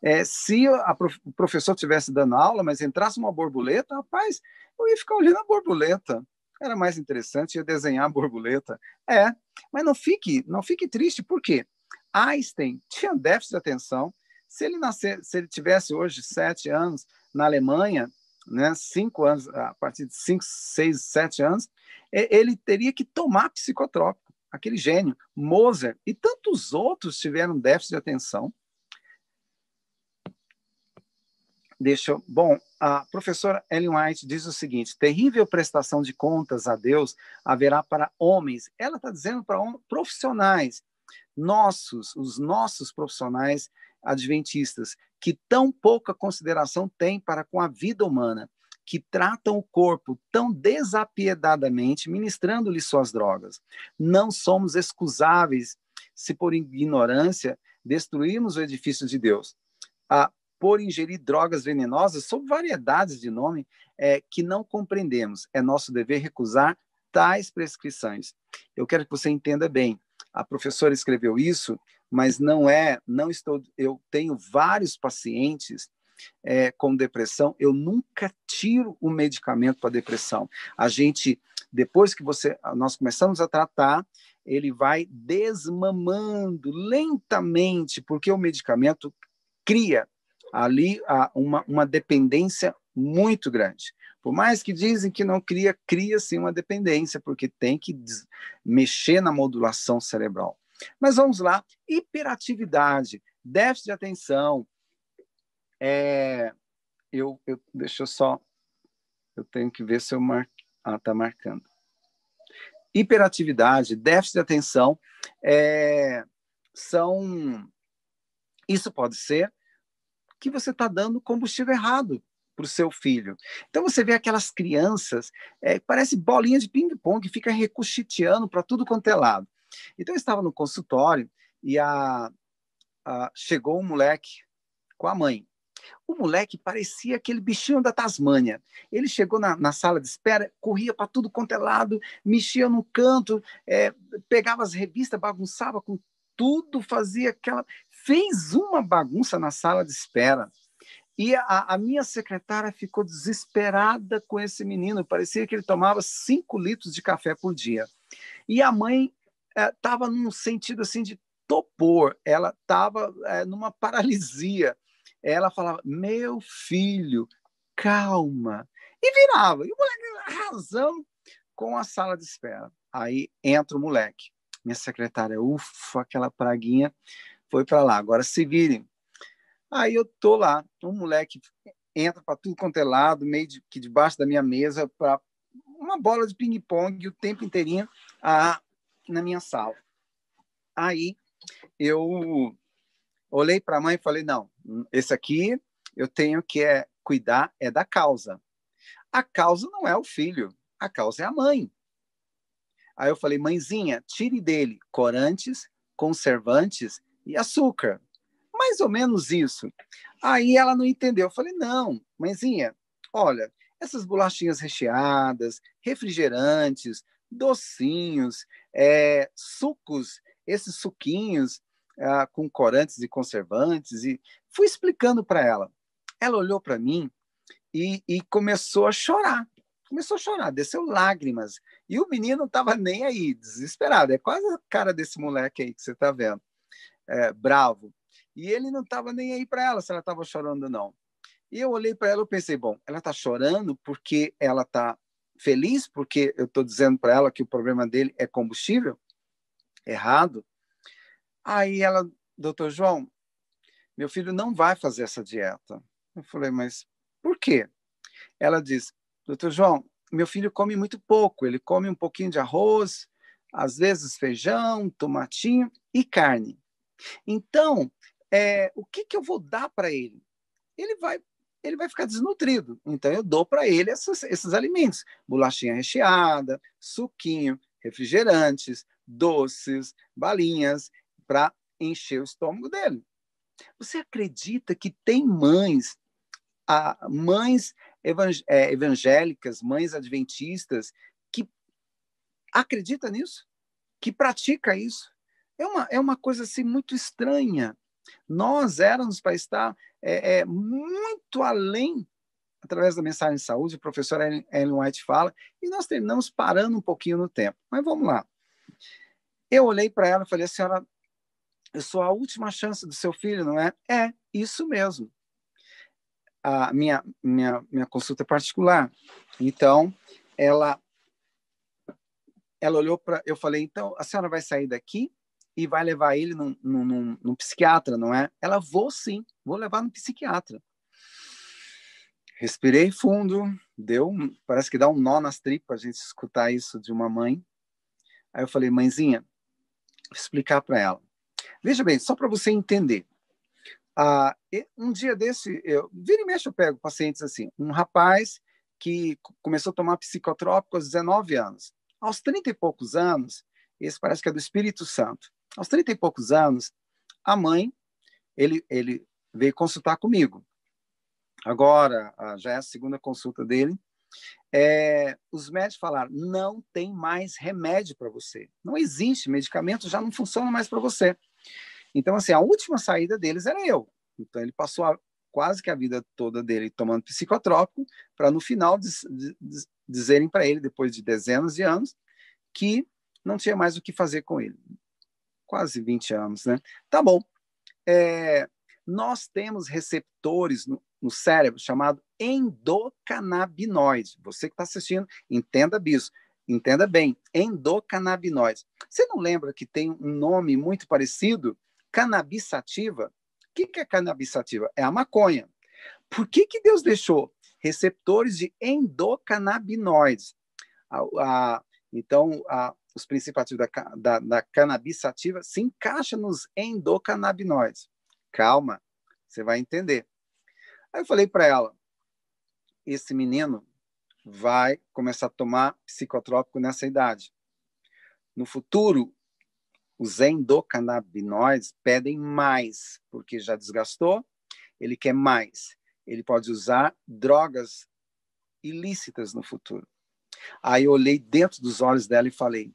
é, se a, o professor estivesse dando aula, mas entrasse uma borboleta, rapaz, eu ia ficar olhando a borboleta. Era mais interessante, ia desenhar a borboleta. É, mas não fique, não fique triste, por quê? Einstein tinha déficit de atenção. Se ele nascer, se ele tivesse hoje sete anos na Alemanha, né, cinco anos, a partir de cinco, seis, sete anos, ele teria que tomar psicotrópico, aquele gênio. Mozart e tantos outros tiveram déficit de atenção. Deixa eu... Bom, a professora Ellen White diz o seguinte: terrível prestação de contas a Deus haverá para homens. Ela está dizendo para profissionais, nossos, os nossos profissionais adventistas, que tão pouca consideração têm para com a vida humana que tratam o corpo tão desapiedadamente, ministrando-lhe suas drogas. Não somos excusáveis se por ignorância destruirmos o edifício de Deus. Ah, por ingerir drogas venenosas sob variedades de nome é, que não compreendemos. É nosso dever recusar tais prescrições. Eu quero que você entenda bem. A professora escreveu isso, mas não é, não estou. Eu tenho vários pacientes é, com depressão, eu nunca tiro o medicamento para depressão. A gente, depois que você, nós começamos a tratar, ele vai desmamando lentamente, porque o medicamento cria ali uma, uma dependência muito grande. Por mais que dizem que não cria, cria sim uma dependência, porque tem que mexer na modulação cerebral. Mas vamos lá, hiperatividade, déficit de atenção, é, eu, eu deixa eu só, eu tenho que ver se eu mar, ah, tá marcando. Hiperatividade, déficit de atenção, é, são, isso pode ser que você está dando combustível errado para o seu filho. Então você vê aquelas crianças, é, parece bolinha de ping-pong, fica recuchiteando para tudo quanto é lado. Então eu estava no consultório e a, a, chegou um moleque com a mãe. O moleque parecia aquele bichinho da Tasmânia. Ele chegou na, na sala de espera, corria para tudo quanto é lado, mexia no canto, é, pegava as revistas, bagunçava com tudo, fazia aquela. Fez uma bagunça na sala de espera. E a, a, minha secretária ficou desesperada com esse menino. Parecia que ele tomava cinco litros de café por dia. E a mãe estava é, num sentido assim de topor. Ela estava é, numa paralisia. Ela falava: "Meu filho, calma." E virava. E o moleque arrasando com a sala de espera. Aí entra o moleque. Minha secretária, ufa, aquela praguinha foi para lá. Agora se virem Aí eu tô lá, um moleque entra para tudo quanto é lado, meio de, que debaixo da minha mesa, para uma bola de ping-pong o tempo inteirinho a, na minha sala. Aí eu olhei para a mãe e falei: não, esse aqui eu tenho que é, cuidar é da causa. A causa não é o filho, a causa é a mãe. Aí eu falei: mãezinha, tire dele corantes, conservantes e açúcar mais ou menos isso. Aí ela não entendeu. Eu falei, não, mãezinha, olha, essas bolachinhas recheadas, refrigerantes, docinhos, é, sucos, esses suquinhos ah, com corantes e conservantes, e fui explicando para ela. Ela olhou para mim e, e, começou a chorar. Começou a chorar, desceu lágrimas. E o menino não estava nem aí, desesperado. É quase a cara desse moleque aí que você está vendo. É, bravo. E ele não estava nem aí para ela se ela estava chorando ou não. E eu olhei para ela e pensei, bom, ela está chorando porque ela está feliz, porque eu estou dizendo para ela que o problema dele é combustível? Errado. Aí ela, doutor João, meu filho não vai fazer essa dieta. Eu falei, mas por quê? Ela diz, doutor João, meu filho come muito pouco, ele come um pouquinho de arroz, às vezes feijão, tomatinho e carne. Então, é, o que, que eu vou dar para ele? Ele vai ele vai ficar desnutrido. Então, eu dou para ele esses, esses alimentos: bolachinha recheada, suquinho, refrigerantes, doces, balinhas, para encher o estômago dele. Você acredita que tem mães, a, mães é, evangélicas, mães adventistas, que acredita nisso? Que pratica isso? É uma, é uma coisa assim muito estranha. Nós éramos para estar é, é, muito além, através da mensagem de saúde, o professor Ellen White fala, e nós terminamos parando um pouquinho no tempo. Mas vamos lá. Eu olhei para ela e falei, senhora, eu sou a última chance do seu filho, não é? É, isso mesmo. A minha, minha, minha consulta é particular. Então, ela ela olhou para eu falei então a senhora vai sair daqui e vai levar ele num, num psiquiatra, não é? Ela, vou sim, vou levar no psiquiatra. Respirei fundo, deu, parece que dá um nó nas tripas a gente escutar isso de uma mãe. Aí eu falei, mãezinha, explicar para ela. Veja bem, só para você entender. Ah, um dia desse, eu, vira e mexe eu pego pacientes assim, um rapaz que começou a tomar psicotrópico aos 19 anos. Aos 30 e poucos anos, esse parece que é do Espírito Santo. Aos 30 e poucos anos, a mãe, ele, ele veio consultar comigo. Agora, já é a segunda consulta dele. É, os médicos falaram: não tem mais remédio para você. Não existe, medicamento já não funciona mais para você. Então, assim, a última saída deles era eu. Então, ele passou a, quase que a vida toda dele tomando psicotrópico, para no final diz, diz, dizerem para ele, depois de dezenas de anos, que não tinha mais o que fazer com ele quase 20 anos, né? Tá bom. É, nós temos receptores no, no cérebro chamado endocannabinoide. Você que está assistindo, entenda isso. Entenda bem, endocannabinoides. Você não lembra que tem um nome muito parecido? Cannabis sativa. O que, que é cannabis sativa? É a maconha. Por que, que Deus deixou receptores de endocannabinoides? A, a, então, a, os princípios ativos da, da, da cannabis sativa se encaixam nos endocannabinoides. Calma, você vai entender. Aí eu falei para ela, esse menino vai começar a tomar psicotrópico nessa idade. No futuro, os endocannabinoides pedem mais, porque já desgastou, ele quer mais. Ele pode usar drogas ilícitas no futuro. Aí eu olhei dentro dos olhos dela e falei: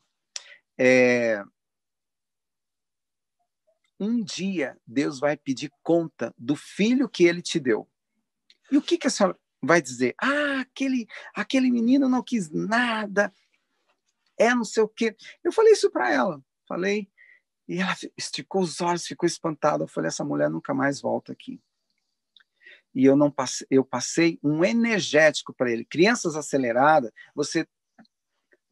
é, um dia Deus vai pedir conta do filho que ele te deu. E o que, que a senhora vai dizer? Ah, aquele, aquele menino não quis nada, é não sei o quê. Eu falei isso para ela, falei, e ela esticou os olhos, ficou espantada. Eu falei, essa mulher nunca mais volta aqui. E eu não passei, eu passei um energético para ele. Crianças aceleradas, você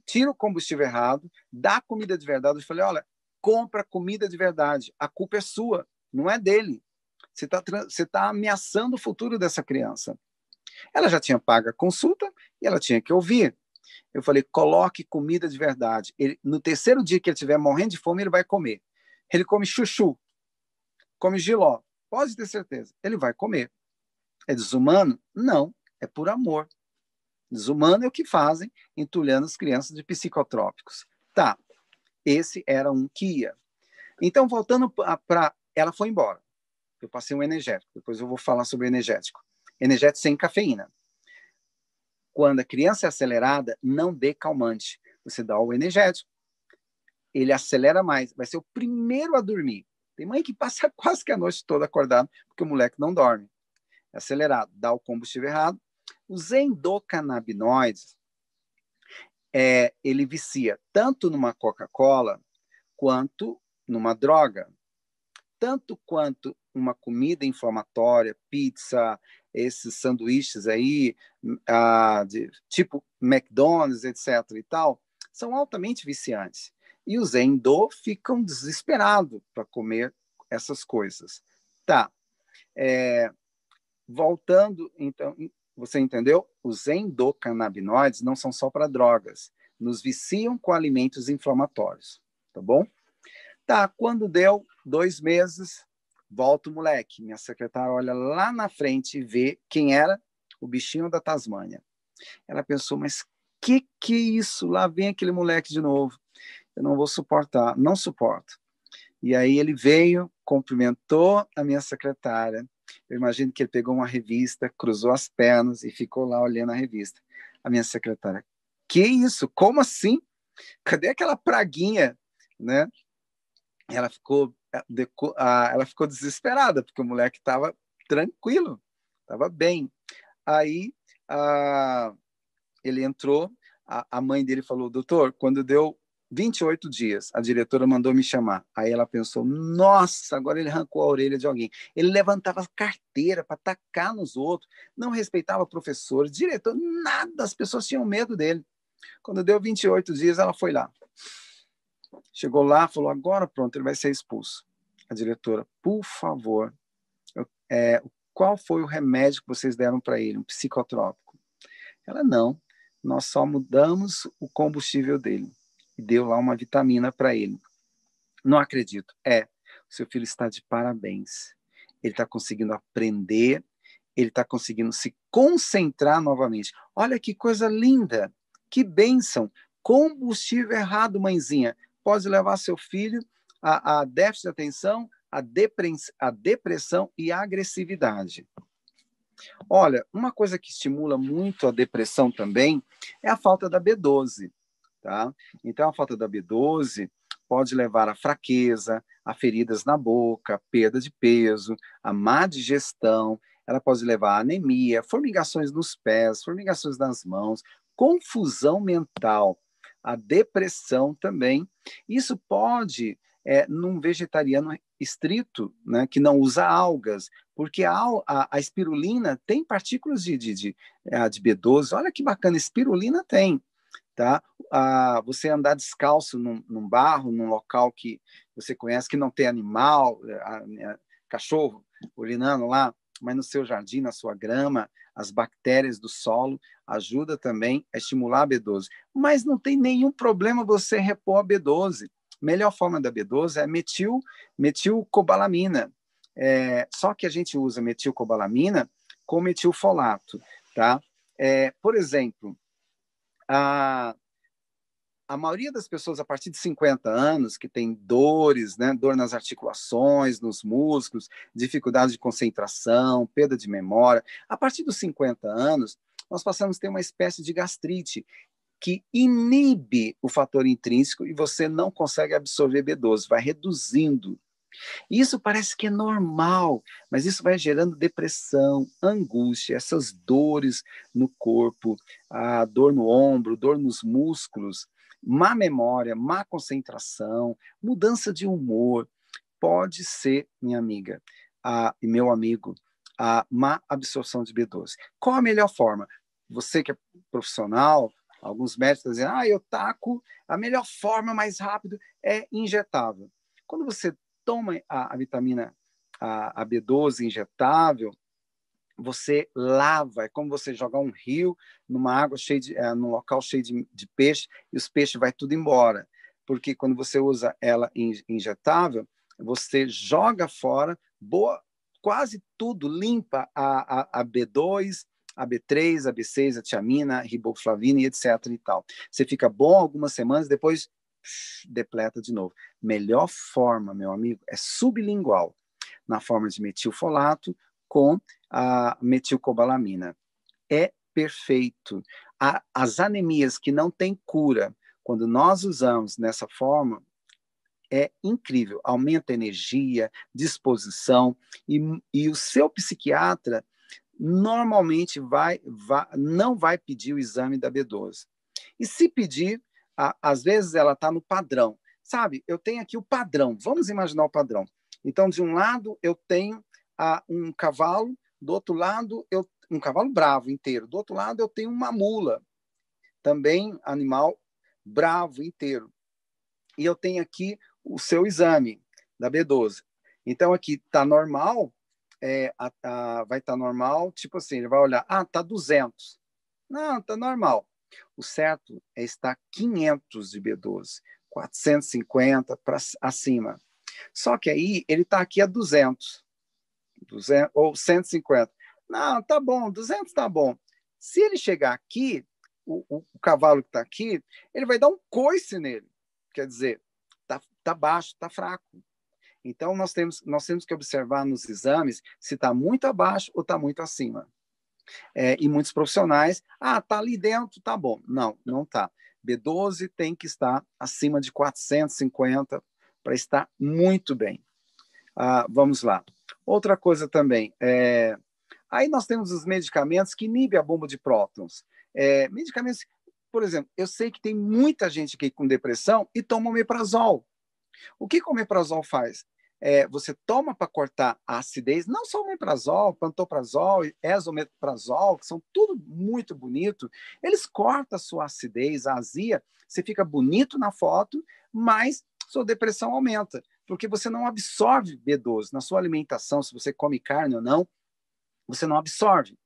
tira o combustível errado, dá comida de verdade. Eu falei, olha, compra comida de verdade. A culpa é sua, não é dele. Você está você tá ameaçando o futuro dessa criança. Ela já tinha pago a consulta e ela tinha que ouvir. Eu falei, coloque comida de verdade. Ele, no terceiro dia que ele estiver morrendo de fome, ele vai comer. Ele come chuchu, come giló. Pode ter certeza, ele vai comer. É desumano? Não, é por amor. Desumano é o que fazem entulhando as crianças de psicotrópicos. Tá, esse era um que ia. Então, voltando para. Ela foi embora. Eu passei um energético, depois eu vou falar sobre energético. Energético sem cafeína. Quando a criança é acelerada, não dê calmante. Você dá o energético, ele acelera mais, vai ser o primeiro a dormir. Tem mãe que passa quase que a noite toda acordado porque o moleque não dorme. É acelerado, dá o combustível errado. Os endocannabinoides, é, ele vicia tanto numa Coca-Cola quanto numa droga. Tanto quanto uma comida inflamatória, pizza, esses sanduíches aí, ah, de, tipo McDonald's, etc. e tal, são altamente viciantes. E os endo ficam desesperados para comer essas coisas. Tá. É, voltando, então, você entendeu? Os endocannabinoides não são só para drogas, nos viciam com alimentos inflamatórios, tá bom? Tá, quando deu dois meses, volta o moleque. Minha secretária olha lá na frente e vê quem era o bichinho da Tasmânia. Ela pensou, mas que que é isso? Lá vem aquele moleque de novo. Eu não vou suportar, não suporto. E aí ele veio, cumprimentou a minha secretária. Eu imagino que ele pegou uma revista, cruzou as pernas e ficou lá olhando a revista. A minha secretária, que isso? Como assim? Cadê aquela praguinha, né? Ela ficou, ela ficou desesperada porque o moleque estava tranquilo, estava bem. Aí ele entrou, a mãe dele falou, doutor, quando deu 28 dias, a diretora mandou me chamar. Aí ela pensou: nossa, agora ele arrancou a orelha de alguém. Ele levantava a carteira para atacar nos outros, não respeitava professores, diretor, nada, as pessoas tinham medo dele. Quando deu 28 dias, ela foi lá. Chegou lá, falou: agora pronto, ele vai ser expulso. A diretora, por favor, eu, é, qual foi o remédio que vocês deram para ele? Um psicotrópico. Ela, não, nós só mudamos o combustível dele e deu lá uma vitamina para ele. Não acredito. É, seu filho está de parabéns. Ele está conseguindo aprender, ele está conseguindo se concentrar novamente. Olha que coisa linda, que bênção. Combustível errado, mãezinha. Pode levar seu filho a, a déficit de atenção, a, a depressão e a agressividade. Olha, uma coisa que estimula muito a depressão também é a falta da B12. Tá? Então, a falta da B12 pode levar a fraqueza, a feridas na boca, perda de peso, a má digestão, ela pode levar a anemia, formigações nos pés, formigações nas mãos, confusão mental, a depressão também. Isso pode, é, num vegetariano estrito, né, que não usa algas, porque a, a, a espirulina tem partículas de, de, de, é, de B12. Olha que bacana, espirulina tem tá? Ah, você andar descalço num, num, barro, num local que você conhece que não tem animal, a, a, cachorro urinando lá, mas no seu jardim, na sua grama, as bactérias do solo, ajuda também a estimular a B12. Mas não tem nenhum problema você repor a B12. Melhor forma da B12 é metil, metilcobalamina. É, só que a gente usa metilcobalamina com metilfolato, tá? É, por exemplo, a, a maioria das pessoas a partir de 50 anos que tem dores, né, dor nas articulações, nos músculos, dificuldade de concentração, perda de memória, a partir dos 50 anos, nós passamos a ter uma espécie de gastrite que inibe o fator intrínseco e você não consegue absorver B12, vai reduzindo. Isso parece que é normal, mas isso vai gerando depressão, angústia, essas dores no corpo, a dor no ombro, dor nos músculos, má memória, má concentração, mudança de humor, pode ser, minha amiga a, e meu amigo, a má absorção de B12. Qual a melhor forma? Você que é profissional, alguns médicos dizem, ah, eu taco, a melhor forma, mais rápido, é injetável. Quando você toma a, a vitamina a, a B12 injetável, você lava, é como você jogar um rio numa água cheia de, é, num local cheio de, de peixe e os peixes vai tudo embora, porque quando você usa ela injetável, você joga fora boa, quase tudo, limpa a, a, a B2, a B3, a B6, a tiamina, a riboflavina e etc e tal. Você fica bom algumas semanas, depois depleta de novo. Melhor forma, meu amigo, é sublingual, na forma de metilfolato com a metilcobalamina. É perfeito. A, as anemias que não têm cura, quando nós usamos nessa forma, é incrível. Aumenta a energia, disposição, e, e o seu psiquiatra normalmente vai, vai, não vai pedir o exame da B12. E se pedir, a, às vezes ela está no padrão. Sabe, eu tenho aqui o padrão. Vamos imaginar o padrão. Então, de um lado, eu tenho a, um cavalo do outro lado, eu um cavalo bravo inteiro. Do outro lado, eu tenho uma mula, também animal bravo inteiro. E eu tenho aqui o seu exame da B12. Então, aqui está normal, é, a, a, vai estar tá normal, tipo assim, ele vai olhar, ah, está 200. Não, está normal. O certo é estar 500 de B12, 450 para acima. Só que aí ele está aqui a 200. 200, ou 150. Não, tá bom, 200 tá bom. Se ele chegar aqui, o, o, o cavalo que está aqui, ele vai dar um coice nele. Quer dizer, tá, tá baixo, tá fraco. Então, nós temos, nós temos que observar nos exames se está muito abaixo ou está muito acima. É, e muitos profissionais, ah, tá ali dentro, tá bom. Não, não tá. B12 tem que estar acima de 450 para estar muito bem. Ah, vamos lá. Outra coisa também, é... aí nós temos os medicamentos que inibem a bomba de prótons. É, medicamentos, por exemplo, eu sei que tem muita gente aqui com depressão e toma omeprazol. O que o omeprazol faz? É, você toma para cortar a acidez, não só o omeprazol, pantoprazol, esomeprazol, que são tudo muito bonito, eles cortam a sua acidez, a azia, você fica bonito na foto, mas sua depressão aumenta porque você não absorve B12 na sua alimentação, se você come carne ou não, você não absorve,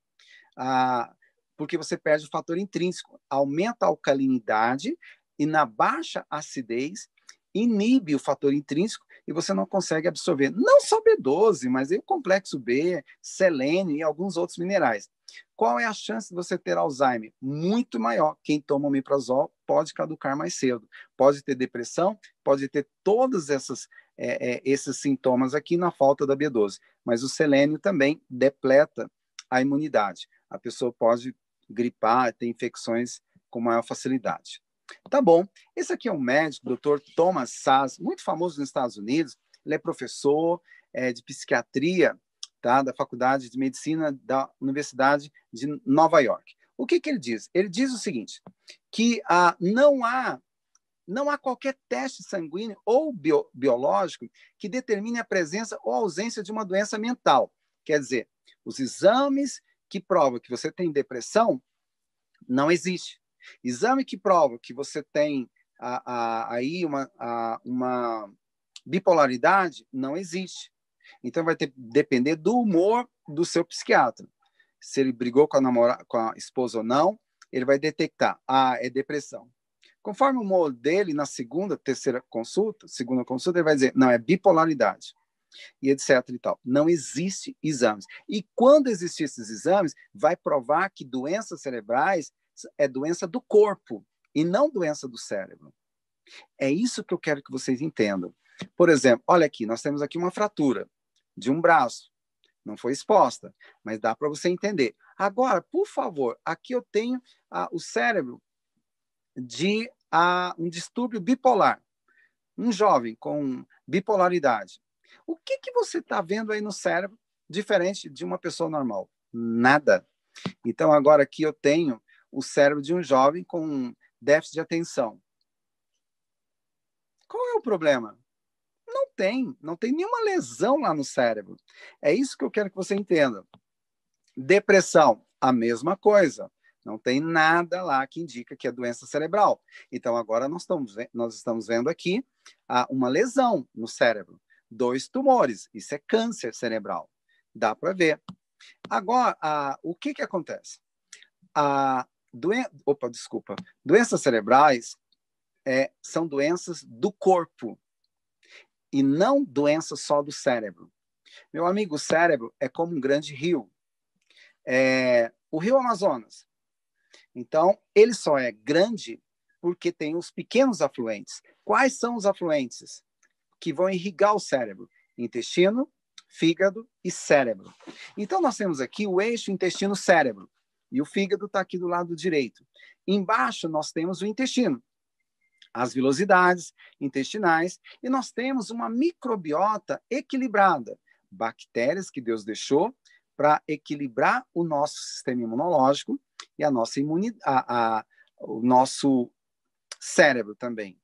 ah, porque você perde o fator intrínseco, aumenta a alcalinidade e na baixa acidez inibe o fator intrínseco e você não consegue absorver não só B12, mas o complexo B, selênio e alguns outros minerais. Qual é a chance de você ter Alzheimer? Muito maior. Quem toma omeprazol pode caducar mais cedo. Pode ter depressão, pode ter todas essas é, é, esses sintomas aqui na falta da B12. Mas o selênio também depleta a imunidade. A pessoa pode gripar, ter infecções com maior facilidade. Tá bom. Esse aqui é um médico, Dr. Thomas Sass, muito famoso nos Estados Unidos. Ele é professor é, de psiquiatria tá, da Faculdade de Medicina da Universidade de Nova York. O que, que ele diz? Ele diz o seguinte, que ah, não há não há qualquer teste sanguíneo ou bio, biológico que determine a presença ou ausência de uma doença mental. Quer dizer, os exames que provam que você tem depressão não existe. Exame que prova que você tem a, a, aí uma, a, uma bipolaridade não existe. Então vai ter, depender do humor do seu psiquiatra. Se ele brigou com a, namora, com a esposa ou não, ele vai detectar, ah, é depressão. Conforme o humor dele, na segunda, terceira consulta, segunda consulta, ele vai dizer, não, é bipolaridade e etc e tal. Não existe exames. E quando existir esses exames, vai provar que doenças cerebrais é doença do corpo e não doença do cérebro. É isso que eu quero que vocês entendam. Por exemplo, olha aqui, nós temos aqui uma fratura de um braço. Não foi exposta, mas dá para você entender. Agora, por favor, aqui eu tenho ah, o cérebro de ah, um distúrbio bipolar. Um jovem com bipolaridade. O que, que você está vendo aí no cérebro diferente de uma pessoa normal? Nada. Então, agora aqui eu tenho o cérebro de um jovem com déficit de atenção. Qual é o problema? Não tem, não tem nenhuma lesão lá no cérebro. É isso que eu quero que você entenda. Depressão, a mesma coisa. Não tem nada lá que indica que é doença cerebral. Então, agora nós estamos, nós estamos vendo aqui ah, uma lesão no cérebro dois tumores. Isso é câncer cerebral. Dá para ver. Agora, a, o que, que acontece? A doen... Opa, desculpa. Doenças cerebrais é, são doenças do corpo e não doenças só do cérebro. Meu amigo, o cérebro é como um grande rio. É, o rio Amazonas. Então, ele só é grande porque tem os pequenos afluentes. Quais são os afluentes? que vão irrigar o cérebro: intestino, fígado e cérebro. Então, nós temos aqui o eixo intestino-cérebro, e o fígado está aqui do lado direito. Embaixo, nós temos o intestino, as vilosidades intestinais, e nós temos uma microbiota equilibrada, bactérias que Deus deixou para equilibrar o nosso sistema imunológico e a nossa imunidade, a, a, o nosso cérebro também.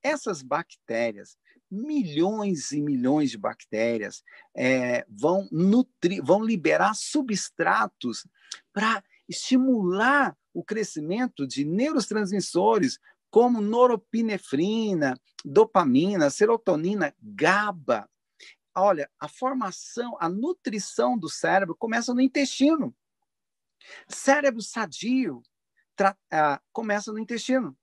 Essas bactérias, milhões e milhões de bactérias é, vão nutrir, vão liberar substratos para estimular o crescimento de neurotransmissores como noropinefrina, dopamina, serotonina, GABA. Olha, a formação, a nutrição do cérebro começa no intestino. Cérebro sadio uh, começa no intestino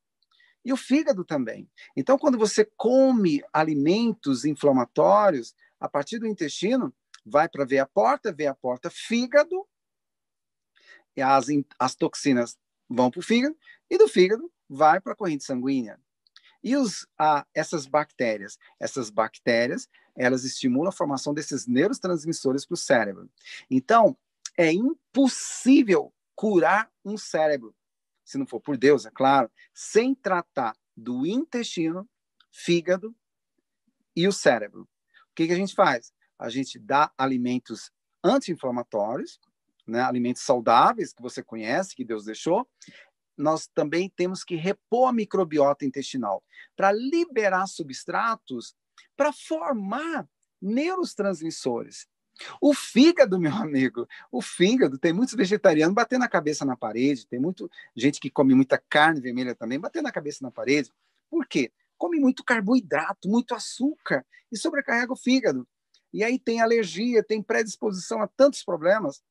e o fígado também. Então, quando você come alimentos inflamatórios, a partir do intestino, vai para ver a porta, vê a porta, fígado, as, as toxinas vão para o fígado, e do fígado vai para a corrente sanguínea. E os, ah, essas bactérias? Essas bactérias, elas estimulam a formação desses neurotransmissores para o cérebro. Então, é impossível curar um cérebro se não for por Deus, é claro, sem tratar do intestino, fígado e o cérebro. O que, que a gente faz? A gente dá alimentos anti-inflamatórios, né, alimentos saudáveis que você conhece, que Deus deixou. Nós também temos que repor a microbiota intestinal para liberar substratos para formar neurotransmissores. O fígado, meu amigo, o fígado, tem muitos vegetarianos batendo a cabeça na parede, tem muito gente que come muita carne vermelha também, batendo a cabeça na parede. Por quê? Come muito carboidrato, muito açúcar e sobrecarrega o fígado. E aí tem alergia, tem predisposição a tantos problemas.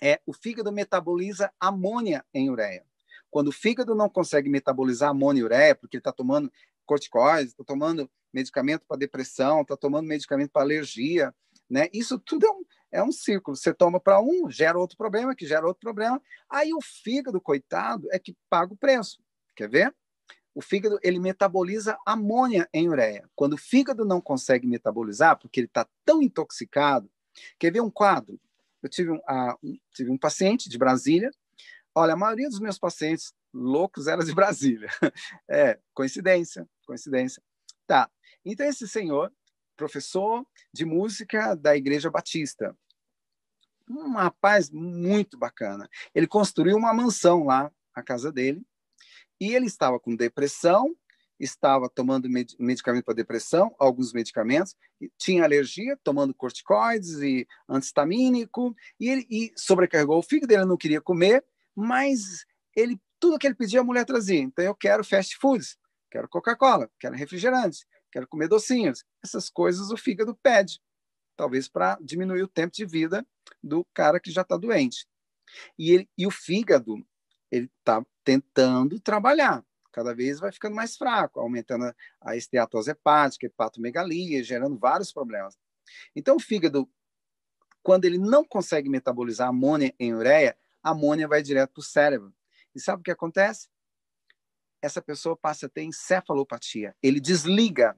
É, o fígado metaboliza amônia em ureia. Quando o fígado não consegue metabolizar amônia e ureia, porque ele está tomando corticoides, está tomando medicamento para depressão, está tomando medicamento para alergia, né? Isso tudo é um, é um círculo. Você toma para um, gera outro problema, que gera outro problema. Aí o fígado, coitado, é que paga o preço. Quer ver? O fígado ele metaboliza amônia em ureia. Quando o fígado não consegue metabolizar, porque ele está tão intoxicado, quer ver um quadro? Eu tive um, uh, um, tive um paciente de Brasília. Olha, a maioria dos meus pacientes loucos era de Brasília. É, coincidência, coincidência. Tá. Então, esse senhor, professor de música da Igreja Batista. Um rapaz muito bacana. Ele construiu uma mansão lá, a casa dele, e ele estava com depressão, estava tomando medicamento para depressão, alguns medicamentos, tinha alergia, tomando corticoides e antistamínico, e ele e sobrecarregou o fígado, ele não queria comer, mas ele tudo que ele pedia a mulher trazia. Então eu quero fast foods, quero Coca-Cola, quero refrigerantes, quero comer docinhos. Essas coisas o fígado pede. talvez para diminuir o tempo de vida do cara que já está doente. E, ele, e o fígado, ele está tentando trabalhar, cada vez vai ficando mais fraco, aumentando a, esteatose hepática, hepatomegalia, gerando vários problemas. Então, o fígado, quando ele não consegue metabolizar amônia em ureia, a amônia vai direto para o cérebro. E sabe o que acontece? Essa pessoa passa a ter encefalopatia. Ele desliga.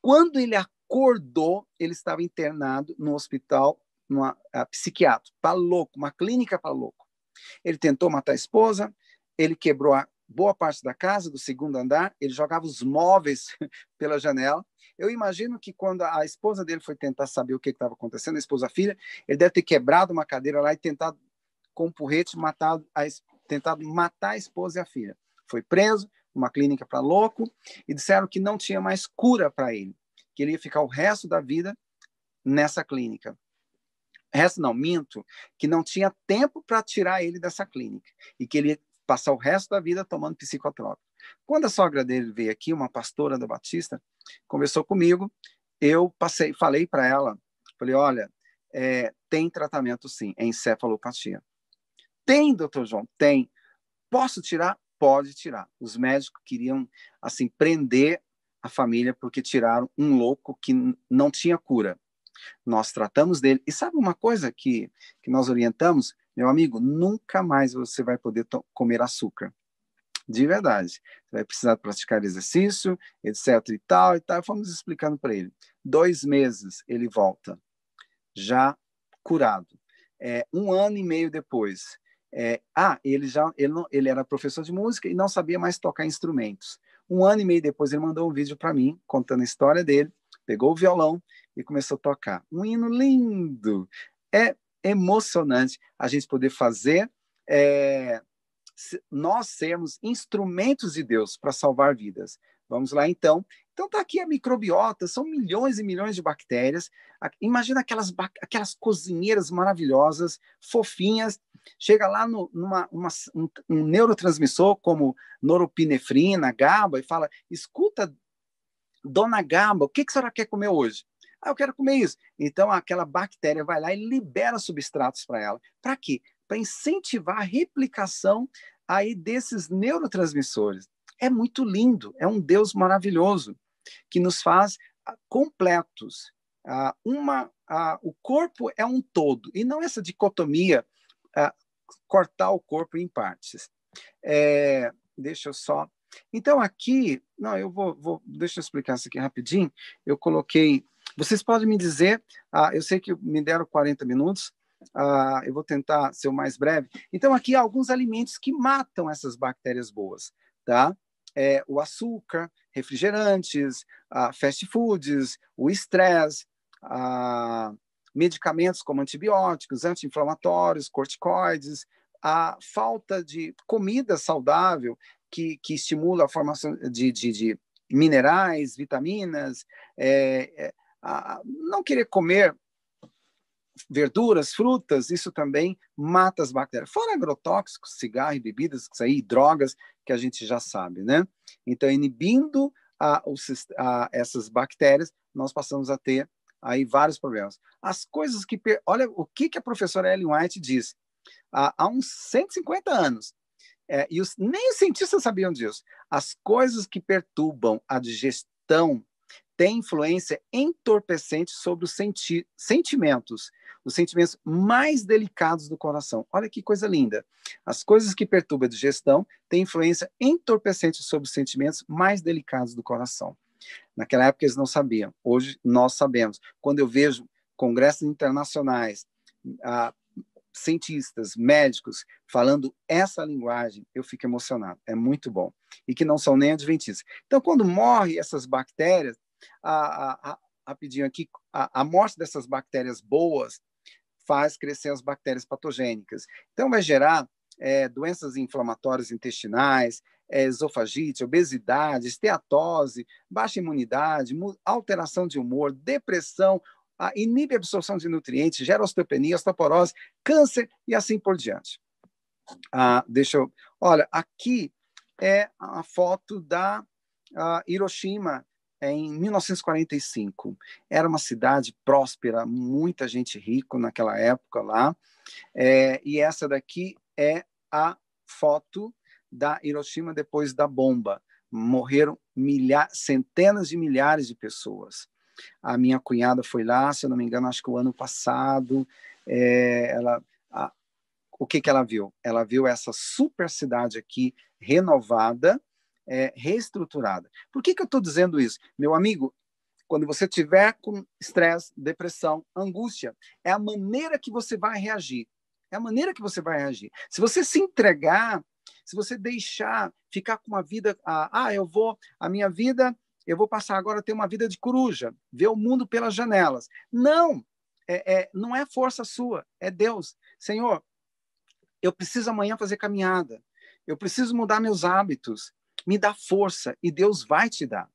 Quando ele acordou, ele estava internado no hospital, numa psiquiatra, para louco, uma clínica para louco. Ele tentou matar a esposa, ele quebrou a boa parte da casa, do segundo andar, ele jogava os móveis pela janela. Eu imagino que quando a esposa dele foi tentar saber o que estava acontecendo, a esposa a filha, ele deve ter quebrado uma cadeira lá e tentado, com um porrete, matar a, tentado matar a esposa e a filha. Foi preso, numa clínica para louco, e disseram que não tinha mais cura para ele que ele ia ficar o resto da vida nessa clínica. Resto não, minto, que não tinha tempo para tirar ele dessa clínica e que ele passar o resto da vida tomando psicotrópico. Quando a sogra dele veio aqui, uma pastora da Batista, conversou comigo, eu passei, falei para ela, falei, olha, é, tem tratamento sim, é encefalopatia. Tem, doutor João? Tem. Posso tirar? Pode tirar. Os médicos queriam, assim, prender a família porque tiraram um louco que não tinha cura. Nós tratamos dele. E sabe uma coisa que, que nós orientamos? Meu amigo, nunca mais você vai poder comer açúcar. De verdade. Você vai precisar praticar exercício, etc e tal e tal. Fomos explicando para ele. Dois meses ele volta, já curado. É, um ano e meio depois, é, ah, ele já ele, não, ele era professor de música e não sabia mais tocar instrumentos. Um ano e meio depois, ele mandou um vídeo para mim, contando a história dele, pegou o violão e começou a tocar. Um hino lindo. É emocionante a gente poder fazer, é, nós sermos instrumentos de Deus para salvar vidas. Vamos lá, então. Então, está aqui a microbiota, são milhões e milhões de bactérias. Imagina aquelas, aquelas cozinheiras maravilhosas, fofinhas, chega lá no, numa uma, um, um, neurotransmissor como noropinefrina, GABA, e fala: escuta, dona GABA, o que, que a senhora quer comer hoje? Ah, eu quero comer isso. Então, aquela bactéria vai lá e libera substratos para ela. Para quê? Para incentivar a replicação aí desses neurotransmissores. É muito lindo, é um Deus maravilhoso que nos faz ah, completos. Uh, uma, uh, o corpo é um todo, e não essa dicotomia cortar o corpo em partes. É, deixa eu só. Então, aqui, não, eu vou, vou, deixa eu explicar isso aqui rapidinho. Eu coloquei. Vocês podem me dizer, ah, eu sei que me deram 40 minutos, ah, eu vou tentar ser o mais breve. Então, aqui há alguns alimentos que matam essas bactérias boas, tá? É, o açúcar, refrigerantes, ah, fast foods, o estresse, ah, medicamentos como antibióticos, anti-inflamatórios, corticoides, a falta de comida saudável que, que estimula a formação de, de, de minerais, vitaminas, é, é, a, não querer comer verduras, frutas, isso também mata as bactérias. Fora agrotóxicos, cigarro e bebidas, isso aí, drogas, que a gente já sabe, né? Então, inibindo a, a, essas bactérias, nós passamos a ter aí vários problemas. As coisas que. Olha o que, que a professora Ellen White diz há, há uns 150 anos. É, e os, nem os cientistas sabiam disso. As coisas que perturbam a digestão têm influência entorpecente sobre os senti sentimentos, os sentimentos mais delicados do coração. Olha que coisa linda. As coisas que perturbam a digestão têm influência entorpecente sobre os sentimentos mais delicados do coração. Naquela época eles não sabiam, hoje nós sabemos. Quando eu vejo congressos internacionais, ah, cientistas, médicos falando essa linguagem, eu fico emocionado. É muito bom. E que não são nem adventistas. Então, quando morre essas bactérias, a, a, a, rapidinho aqui, a, a morte dessas bactérias boas faz crescer as bactérias patogênicas. Então, vai gerar é, doenças inflamatórias intestinais, é, esofagite, obesidade, esteatose, baixa imunidade, alteração de humor, depressão, a, inibe a absorção de nutrientes, gera osteopenia, osteoporose, câncer e assim por diante. Ah, deixa eu. Olha, aqui é a foto da Hiroshima em 1945. Era uma cidade próspera, muita gente rica naquela época lá. É, e essa daqui é a foto da Hiroshima depois da bomba. Morreram milha centenas de milhares de pessoas. A minha cunhada foi lá, se eu não me engano, acho que o ano passado. É, ela, a, o que, que ela viu? Ela viu essa super cidade aqui renovada, é, reestruturada. Por que, que eu estou dizendo isso? Meu amigo, quando você tiver com estresse, depressão, angústia, é a maneira que você vai reagir. É a maneira que você vai reagir. Se você se entregar, se você deixar ficar com uma vida, ah, ah eu vou, a minha vida, eu vou passar agora a ter uma vida de coruja, ver o mundo pelas janelas. Não, é, é, não é força sua, é Deus. Senhor, eu preciso amanhã fazer caminhada, eu preciso mudar meus hábitos, me dá força e Deus vai te dar.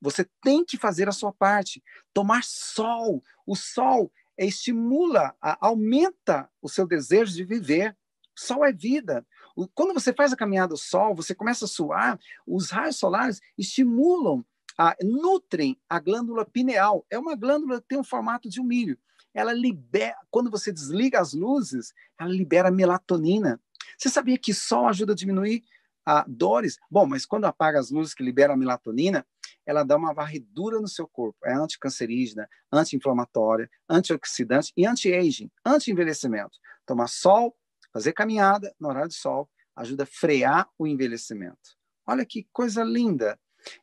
Você tem que fazer a sua parte. Tomar sol. O sol estimula, aumenta o seu desejo de viver. Sol é vida. Quando você faz a caminhada ao sol, você começa a suar, os raios solares estimulam, nutrem a glândula pineal. É uma glândula que tem um formato de um milho. Ela libera, quando você desliga as luzes, ela libera melatonina. Você sabia que sol ajuda a diminuir a dores. Bom, mas quando apaga as luzes que libera a melatonina, ela dá uma varredura no seu corpo. É anticancerígena, anti-inflamatória, antioxidante e anti-aging, anti-envelhecimento. Tomar sol, fazer caminhada no horário de sol, ajuda a frear o envelhecimento. Olha que coisa linda.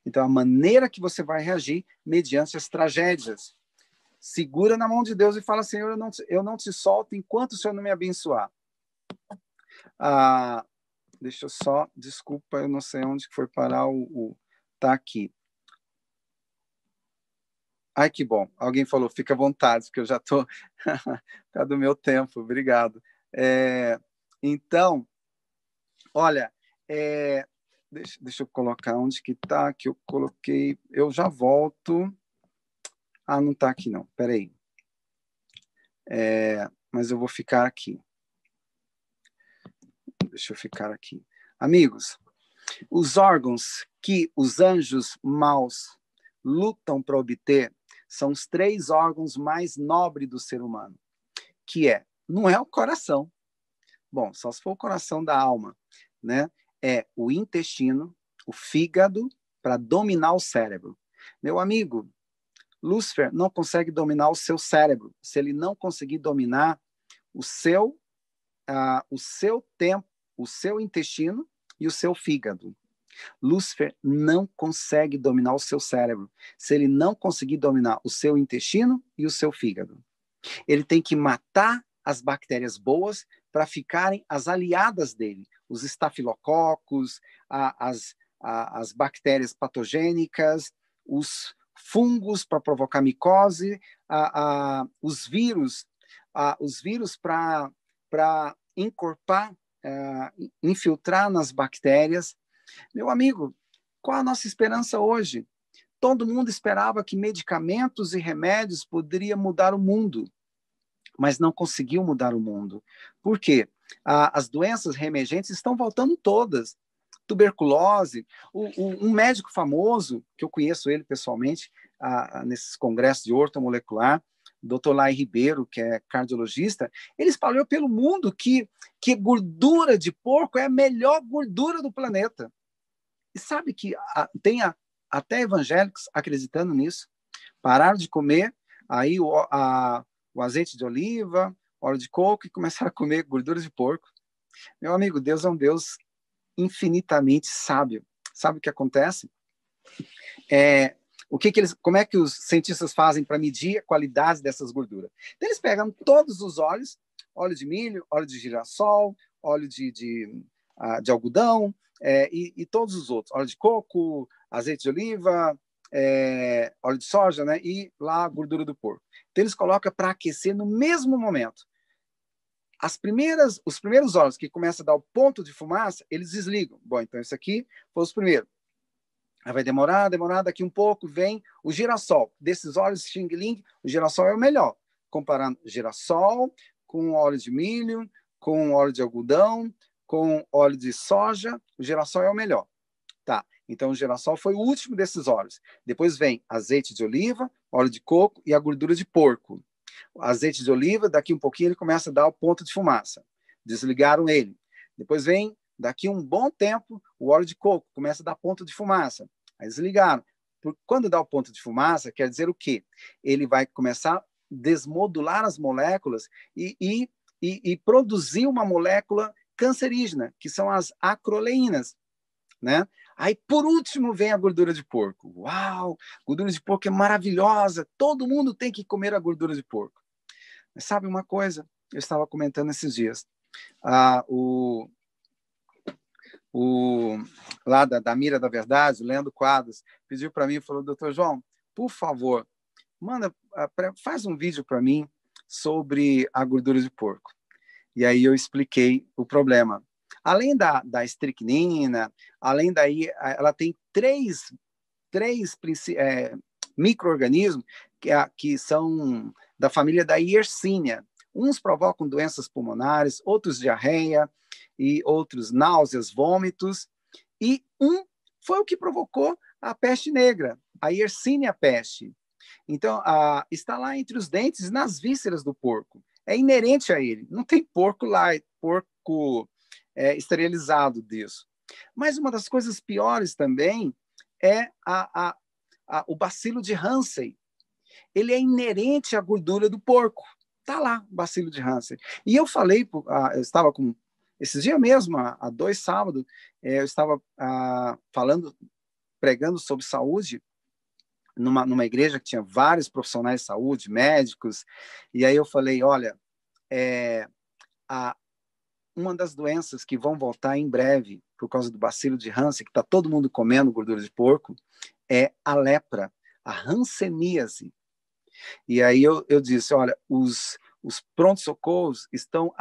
Então, a maneira que você vai reagir mediante as tragédias. Segura na mão de Deus e fala, Senhor, eu não, eu não te solto enquanto o Senhor não me abençoar. Ah, Deixa eu só, desculpa, eu não sei onde foi parar o, o tá aqui. Ai, que bom. Alguém falou, fica à vontade, que eu já estou tá do meu tempo. Obrigado. É, então, olha, é, deixa, deixa eu colocar onde que está, que eu coloquei. Eu já volto. Ah, não está aqui não. Peraí. É, mas eu vou ficar aqui. Deixa eu ficar aqui. Amigos, os órgãos que os anjos maus lutam para obter são os três órgãos mais nobres do ser humano, que é, não é o coração. Bom, só se for o coração da alma, né? É o intestino, o fígado para dominar o cérebro. Meu amigo, Lúcifer não consegue dominar o seu cérebro se ele não conseguir dominar o seu uh, o seu tempo o seu intestino e o seu fígado. Lúcifer não consegue dominar o seu cérebro se ele não conseguir dominar o seu intestino e o seu fígado. Ele tem que matar as bactérias boas para ficarem as aliadas dele, os estafilococos, a, as, a, as bactérias patogênicas, os fungos para provocar micose, a, os vírus, os vírus para encorpar uh, infiltrar nas bactérias. Meu amigo, qual a nossa esperança hoje? Todo mundo esperava que medicamentos e remédios poderiam mudar o mundo, mas não conseguiu mudar o mundo. Por quê? Ah, as doenças reemergentes estão voltando todas. Tuberculose. O, o, um médico famoso, que eu conheço ele pessoalmente, nesses congressos de ortomolecular, Dr. Lai Ribeiro, que é cardiologista, ele espalhou pelo mundo que, que gordura de porco é a melhor gordura do planeta. E sabe que a, tem a, até evangélicos acreditando nisso. Pararam de comer aí o, a, o azeite de oliva, óleo de coco e começaram a comer gordura de porco. Meu amigo, Deus é um Deus infinitamente sábio. Sabe o que acontece? É, o que, que eles, como é que os cientistas fazem para medir a qualidade dessas gorduras? Então, eles pegam todos os óleos, óleo de milho, óleo de girassol, óleo de, de, uh, de algodão é, e, e, todos os outros, óleo de coco, azeite de oliva, é, óleo de soja, né? E lá a gordura do porco. Então eles colocam para aquecer no mesmo momento. As primeiras, os primeiros óleos que começam a dar o ponto de fumaça, eles desligam. Bom, então esse aqui foi os primeiros. Aí vai demorar, demorar, daqui um pouco vem o girassol. Desses óleos Xing Ling, o girassol é o melhor. Comparando girassol com óleo de milho, com óleo de algodão, com óleo de soja, o girassol é o melhor. Tá. Então, o girassol foi o último desses óleos. Depois vem azeite de oliva, óleo de coco e a gordura de porco. O azeite de oliva, daqui um pouquinho, ele começa a dar o ponto de fumaça. Desligaram ele. Depois vem, daqui um bom tempo, o óleo de coco começa a dar ponto de fumaça. Aí desligaram. Quando dá o ponto de fumaça, quer dizer o quê? Ele vai começar a desmodular as moléculas e, e, e, e produzir uma molécula cancerígena, que são as acroleínas, né? Aí, por último, vem a gordura de porco. Uau! Gordura de porco é maravilhosa. Todo mundo tem que comer a gordura de porco. Mas sabe uma coisa? Eu estava comentando esses dias. Ah, o, o, lá da, da Mira da Verdade, Leandro Quadros, pediu para mim e falou: Doutor João, por favor, manda, ah, faz um vídeo para mim sobre a gordura de porco. E aí eu expliquei o problema. Além da, da estricnina, além daí, ela tem três, três é, micro-organismos que, que são da família da Yersinia. Uns provocam doenças pulmonares, outros diarreia, e outros náuseas, vômitos, e um foi o que provocou a peste negra, a Yersinia peste. Então, a, está lá entre os dentes nas vísceras do porco. É inerente a ele. Não tem porco lá, porco é, esterilizado disso. Mas uma das coisas piores também é a, a, a, o bacilo de Hansen. Ele é inerente à gordura do porco. Está lá, o bacilo de Hansen. E eu falei, eu estava com. Esses dias mesmo, há dois sábados, é, eu estava ah, falando, pregando sobre saúde numa, numa igreja que tinha vários profissionais de saúde, médicos, e aí eu falei, olha, é, a, uma das doenças que vão voltar em breve por causa do bacilo de Hansen, que está todo mundo comendo gordura de porco, é a lepra, a hanseníase. E aí eu, eu disse, olha, os, os prontos-socorros estão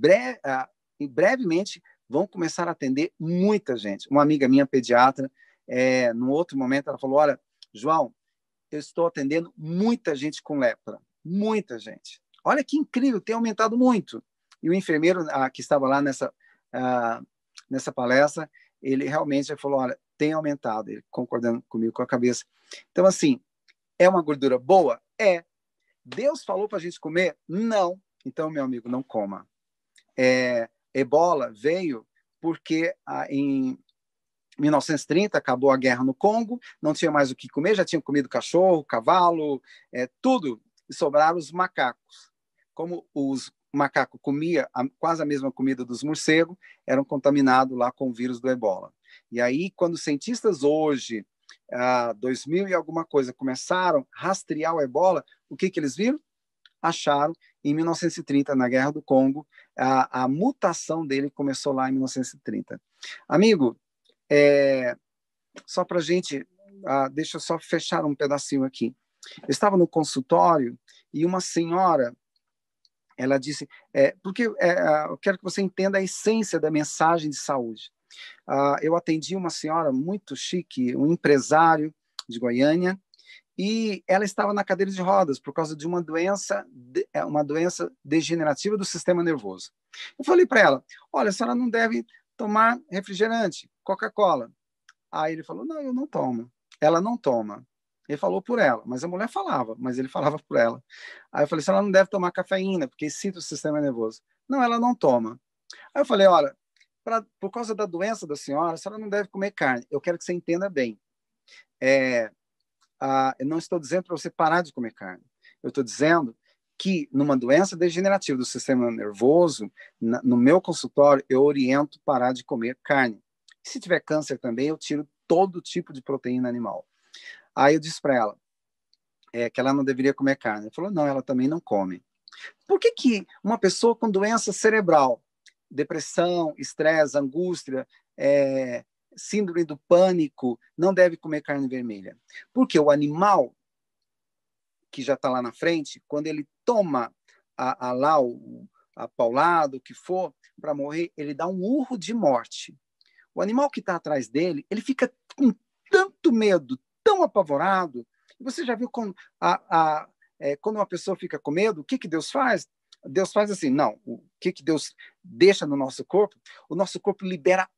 bre, a, brevemente vão começar a atender muita gente. Uma amiga minha, pediatra, é, no outro momento, ela falou, olha, João, eu estou atendendo muita gente com lepra, muita gente. Olha que incrível, tem aumentado muito. E o enfermeiro ah, que estava lá nessa, ah, nessa palestra, ele realmente falou: olha, tem aumentado, ele concordando comigo com a cabeça. Então, assim, é uma gordura boa? É. Deus falou para a gente comer? Não. Então, meu amigo, não coma. É, ebola veio porque ah, em 1930 acabou a guerra no Congo, não tinha mais o que comer, já tinham comido cachorro, cavalo, é, tudo, e sobraram os macacos. Como os macaco comia a, quase a mesma comida dos morcegos, eram contaminados lá com o vírus do ebola. E aí, quando cientistas hoje, ah, 2000 e alguma coisa, começaram a rastrear o ebola, o que, que eles viram? Acharam, em 1930, na Guerra do Congo, a, a mutação dele começou lá em 1930. Amigo, é, só para a gente, ah, deixa eu só fechar um pedacinho aqui. Eu estava no consultório e uma senhora ela disse, é, porque é, eu quero que você entenda a essência da mensagem de saúde. Uh, eu atendi uma senhora muito chique, um empresário de Goiânia, e ela estava na cadeira de rodas por causa de uma doença, é, uma doença degenerativa do sistema nervoso. Eu falei para ela: olha, a senhora não deve tomar refrigerante, Coca-Cola. Aí ele falou: não, eu não tomo. Ela não toma. Ele falou por ela, mas a mulher falava, mas ele falava por ela. Aí eu falei, se ela não deve tomar cafeína, porque excita o sistema nervoso. Não, ela não toma. Aí eu falei, olha, pra, por causa da doença da senhora, a senhora não deve comer carne. Eu quero que você entenda bem. É, a, eu não estou dizendo para você parar de comer carne. Eu estou dizendo que numa doença degenerativa do sistema nervoso, na, no meu consultório, eu oriento parar de comer carne. se tiver câncer também, eu tiro todo tipo de proteína animal. Aí eu disse para ela é, que ela não deveria comer carne. Ela falou, não, ela também não come. Por que, que uma pessoa com doença cerebral, depressão, estresse, angústia, é, síndrome do pânico, não deve comer carne vermelha? Porque o animal que já está lá na frente, quando ele toma a, a lá o a paulado, o que for, para morrer, ele dá um urro de morte. O animal que está atrás dele, ele fica com tanto medo, tão apavorado. Você já viu como a, a, é, quando uma pessoa fica com medo, o que, que Deus faz? Deus faz assim, não. O que, que Deus deixa no nosso corpo? O nosso corpo libera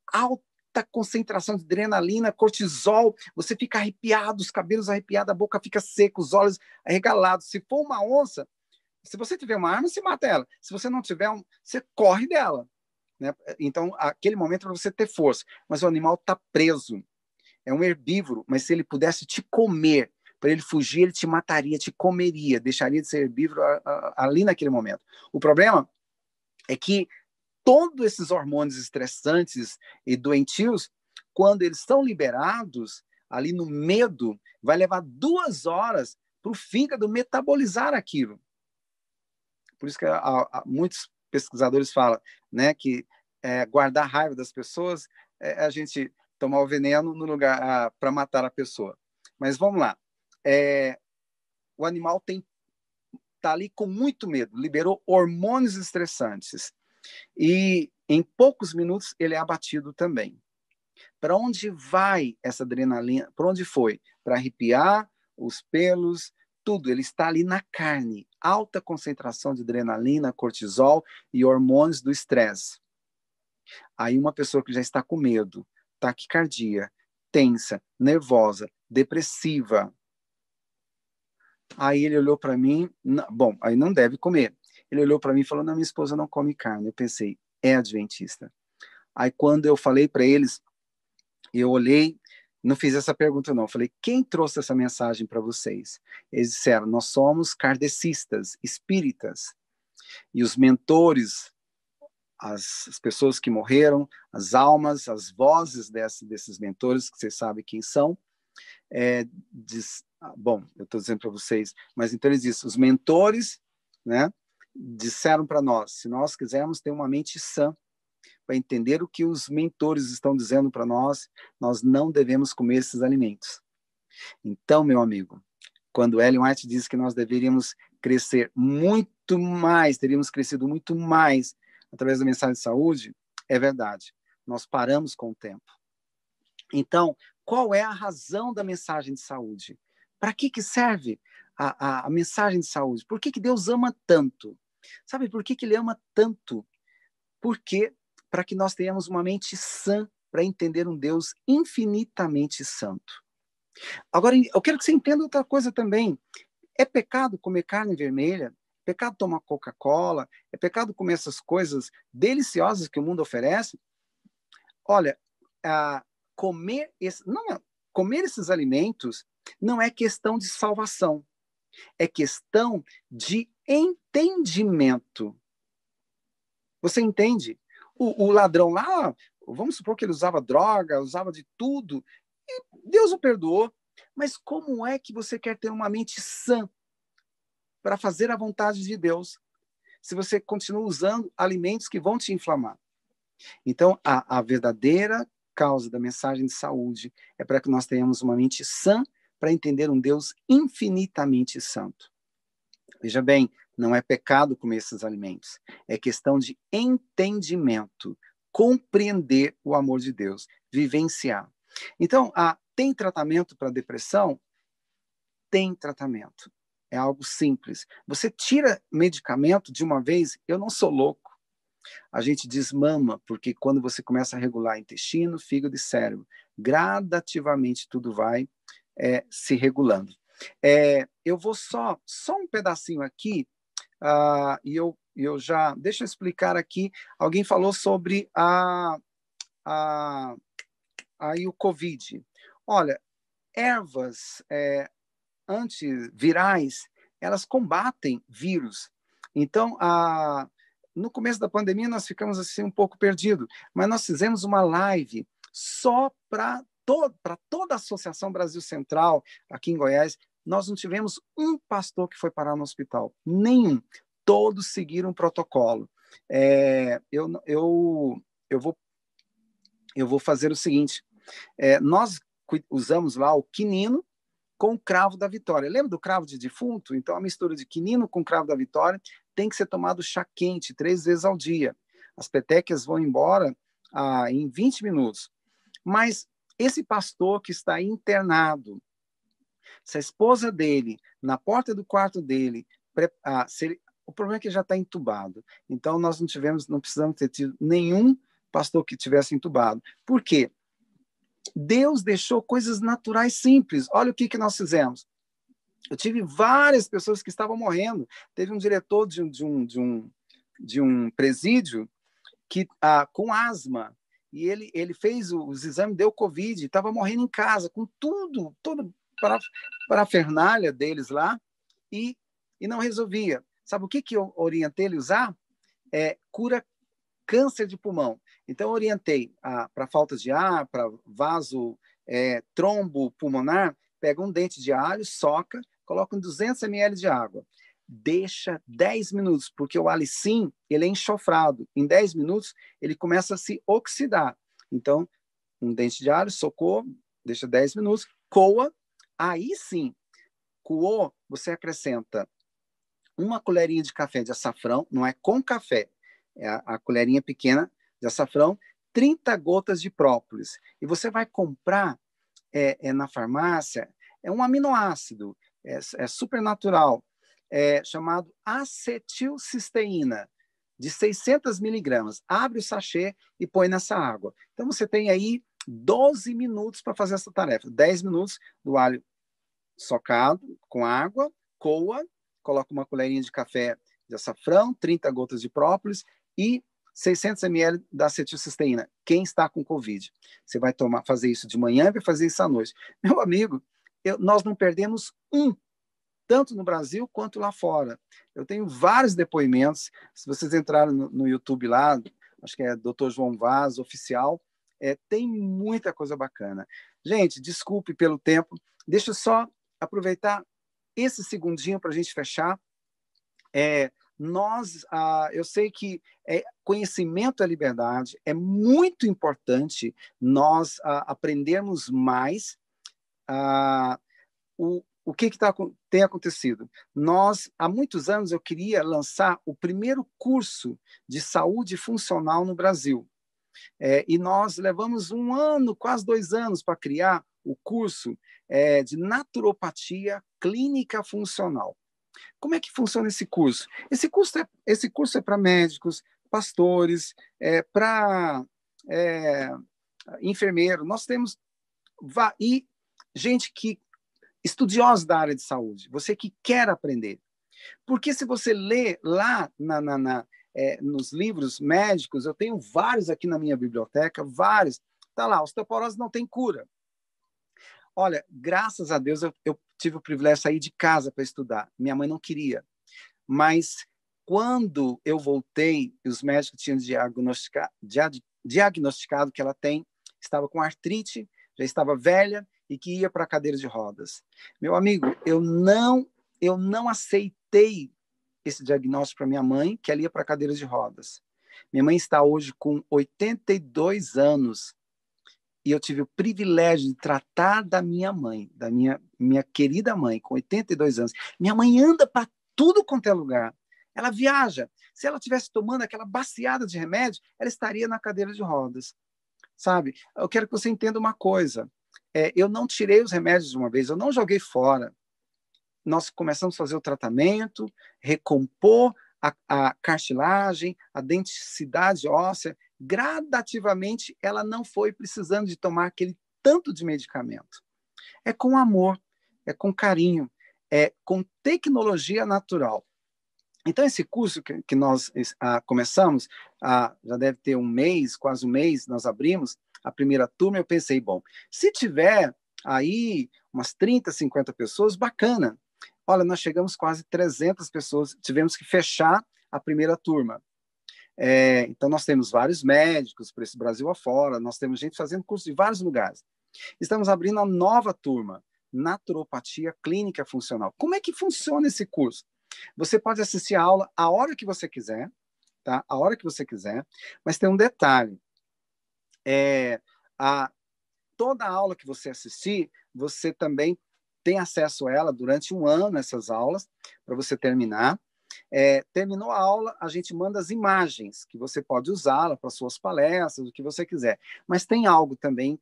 alta concentração de adrenalina, cortisol, você fica arrepiado, os cabelos arrepiados, a boca fica seca, os olhos arregalados. Se for uma onça, se você tiver uma arma, você mata ela. Se você não tiver, um, você corre dela. Né? Então, aquele momento é para você ter força. Mas o animal está preso. É um herbívoro, mas se ele pudesse te comer, para ele fugir, ele te mataria, te comeria, deixaria de ser herbívoro ali naquele momento. O problema é que todos esses hormônios estressantes e doentios, quando eles são liberados, ali no medo, vai levar duas horas para o fígado metabolizar aquilo. Por isso que muitos pesquisadores falam né, que é, guardar raiva das pessoas é a gente tomar o veneno no lugar para matar a pessoa. Mas vamos lá. É, o animal tem está ali com muito medo, liberou hormônios estressantes e em poucos minutos ele é abatido também. Para onde vai essa adrenalina? Para onde foi? Para arrepiar os pelos, tudo. Ele está ali na carne. Alta concentração de adrenalina, cortisol e hormônios do estresse. Aí uma pessoa que já está com medo, taquicardia, tensa, nervosa, depressiva, Aí ele olhou para mim, bom, aí não deve comer. Ele olhou para mim e falou: "Não, minha esposa não come carne". Eu pensei: "É adventista". Aí quando eu falei para eles, eu olhei, não fiz essa pergunta não, eu falei: "Quem trouxe essa mensagem para vocês?". Eles disseram: "Nós somos kardecistas, espíritas". E os mentores as, as, pessoas que morreram, as almas, as vozes desse, desses mentores, que vocês sabem quem são, é, diz, ah, bom, eu estou dizendo para vocês, mas então eles dizem, os mentores, né, disseram para nós, se nós quisermos ter uma mente sã, para entender o que os mentores estão dizendo para nós, nós não devemos comer esses alimentos. Então, meu amigo, quando Ellen White diz que nós deveríamos crescer muito mais, teríamos crescido muito mais através da mensagem de saúde, é verdade. Nós paramos com o tempo. Então, qual é a razão da mensagem de saúde? Para que, que serve a, a, a, mensagem de saúde? Por que, que Deus ama tanto? Sabe por que, que Ele ama tanto? Porque para que nós tenhamos uma mente sã para entender um Deus infinitamente santo. Agora, eu quero que você entenda outra coisa também. É pecado comer carne vermelha? É pecado tomar Coca-Cola? É pecado comer essas coisas deliciosas que o mundo oferece? Olha, comer, esse, não, comer esses alimentos não é questão de salvação, é questão de entendimento. Você entende? O, o, ladrão lá, vamos supor que ele usava droga, usava de tudo, e Deus o perdoou. Mas como é que você quer ter uma mente sã para fazer a vontade de Deus, se você continua usando alimentos que vão te inflamar? Então, a, a verdadeira causa da mensagem de saúde é para que nós tenhamos uma mente sã para entender um Deus infinitamente santo. Veja bem, não é pecado comer esses alimentos, é questão de entendimento, compreender o amor de Deus, vivenciar. Então, ah, tem tratamento para depressão? Tem tratamento. É algo simples. Você tira medicamento de uma vez, eu não sou louco. A gente desmama, porque quando você começa a regular intestino, fígado e cérebro, gradativamente tudo vai é, se regulando. É, eu vou só, só um pedacinho aqui, uh, e eu, eu já. Deixa eu explicar aqui. Alguém falou sobre a, a, aí o Covid. Olha, ervas é, antivirais, elas combatem vírus. Então, a, no começo da pandemia, nós ficamos assim um pouco perdidos, mas nós fizemos uma live só para para toda a Associação Brasil Central, aqui em Goiás, nós não tivemos um pastor que foi parar no hospital. Nenhum. Todos seguiram o protocolo. É, eu, eu, eu, vou, eu vou fazer o seguinte: é, nós usamos lá o quinino com o cravo da vitória. Lembra do cravo de defunto? Então, a mistura de quinino com cravo da vitória tem que ser tomado chá quente três vezes ao dia. As petequias vão embora ah, em 20 minutos. Mas esse pastor que está internado, se a esposa dele, na porta do quarto dele, ah, ele, o problema é que ele já está entubado. Então, nós não tivemos, não precisamos ter tido nenhum pastor que tivesse entubado. Por quê? Deus deixou coisas naturais simples. Olha o que, que nós fizemos. Eu tive várias pessoas que estavam morrendo. Teve um diretor de um, de um, de um, de um presídio que ah, com asma e ele, ele fez os exames, deu Covid, estava morrendo em casa, com tudo, tudo para, para a fernália deles lá, e, e não resolvia. Sabe o que, que eu orientei ele usar? É, cura câncer de pulmão. Então, orientei para falta de ar, para vaso é, trombo pulmonar, pega um dente de alho, soca, coloca em 200 ml de água. Deixa 10 minutos, porque o alicim ele é enxofrado. Em 10 minutos, ele começa a se oxidar. Então, um dente de alho, socou, deixa 10 minutos, coa, aí sim, coou, você acrescenta uma colherinha de café de açafrão, não é com café, é a, a colherinha pequena de açafrão, 30 gotas de própolis. E você vai comprar é, é na farmácia, é um aminoácido, é, é super natural, é, chamado acetilcisteína, de 600 miligramas. Abre o sachê e põe nessa água. Então, você tem aí 12 minutos para fazer essa tarefa. 10 minutos do alho socado com água, coa, coloca uma colherinha de café de açafrão, 30 gotas de própolis e 600 ml da acetilcisteína. Quem está com Covid? Você vai tomar, fazer isso de manhã e vai fazer isso à noite. Meu amigo, eu, nós não perdemos um, tanto no Brasil quanto lá fora. Eu tenho vários depoimentos. Se vocês entrarem no, no YouTube lá, acho que é Dr. João Vaz, oficial, é, tem muita coisa bacana. Gente, desculpe pelo tempo. Deixa eu só aproveitar esse segundinho para a gente fechar. É, nós, ah, eu sei que é, conhecimento é liberdade, é muito importante nós ah, aprendermos mais ah, o, o que, que tá, tem acontecido. Nós, há muitos anos, eu queria lançar o primeiro curso de saúde funcional no Brasil. É, e nós levamos um ano, quase dois anos, para criar o curso é, de naturopatia clínica funcional. Como é que funciona esse curso? Esse curso é, esse curso é para médicos, pastores, é, para é, enfermeiro. Nós temos e gente que estudiosos da área de saúde, você que quer aprender. Porque se você lê lá na, na, na é, nos livros médicos, eu tenho vários aqui na minha biblioteca, vários. Tá lá, osteoporose não tem cura. Olha, graças a Deus eu, eu tive o privilégio de sair de casa para estudar. Minha mãe não queria. Mas quando eu voltei, os médicos tinham diagnosticado, diagnosticado que ela tem, estava com artrite, já estava velha e que ia para a cadeira de rodas. Meu amigo, eu não eu não aceitei esse diagnóstico para minha mãe, que ela ia para a cadeira de rodas. Minha mãe está hoje com 82 anos e eu tive o privilégio de tratar da minha mãe, da minha, minha querida mãe, com 82 anos. Minha mãe anda para tudo quanto é lugar. Ela viaja. Se ela tivesse tomando aquela baciada de remédio, ela estaria na cadeira de rodas. Sabe? Eu quero que você entenda uma coisa. É, eu não tirei os remédios de uma vez, eu não joguei fora. Nós começamos a fazer o tratamento, recompor a, a cartilagem, a denticidade óssea, gradativamente ela não foi precisando de tomar aquele tanto de medicamento. É com amor, é com carinho, é com tecnologia natural. Então, esse curso que, que nós ah, começamos, ah, já deve ter um mês, quase um mês, nós abrimos a primeira turma, eu pensei, bom, se tiver aí umas 30, 50 pessoas, bacana. Olha, nós chegamos quase 300 pessoas, tivemos que fechar a primeira turma. É, então, nós temos vários médicos para esse Brasil afora, nós temos gente fazendo curso de vários lugares. Estamos abrindo a nova turma, Naturopatia Clínica Funcional. Como é que funciona esse curso? Você pode assistir a aula a hora que você quiser, tá? A hora que você quiser, mas tem um detalhe. É, a, toda aula que você assistir, você também tem acesso a ela durante um ano, essas aulas, para você terminar. É, terminou a aula, a gente manda as imagens, que você pode usá-la para suas palestras, o que você quiser. Mas tem algo também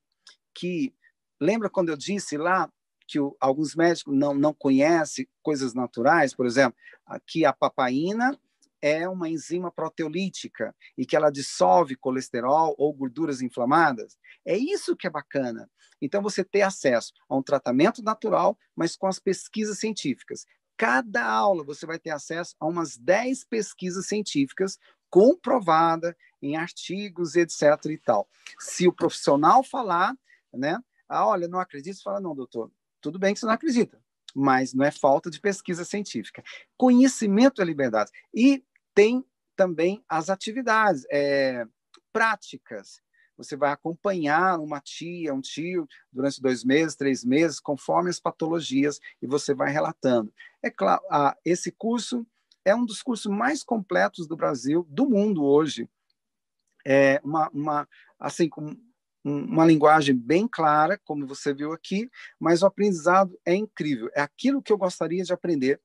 que. Lembra quando eu disse lá que o, alguns médicos não, não conhecem coisas naturais? Por exemplo, aqui a papaina é uma enzima proteolítica e que ela dissolve colesterol ou gorduras inflamadas. É isso que é bacana. Então, você ter acesso a um tratamento natural, mas com as pesquisas científicas. Cada aula você vai ter acesso a umas 10 pesquisas científicas comprovada em artigos, etc. e tal. Se o profissional falar, né? Ah, olha, não acredito, você fala, não, doutor, tudo bem que você não acredita, mas não é falta de pesquisa científica. Conhecimento é liberdade. E tem também as atividades é, práticas. Você vai acompanhar uma tia, um tio, durante dois meses, três meses, conforme as patologias, e você vai relatando. É claro, ah, esse curso é um dos cursos mais completos do Brasil, do mundo hoje. É uma, uma assim, com uma linguagem bem clara, como você viu aqui, mas o aprendizado é incrível. É aquilo que eu gostaria de aprender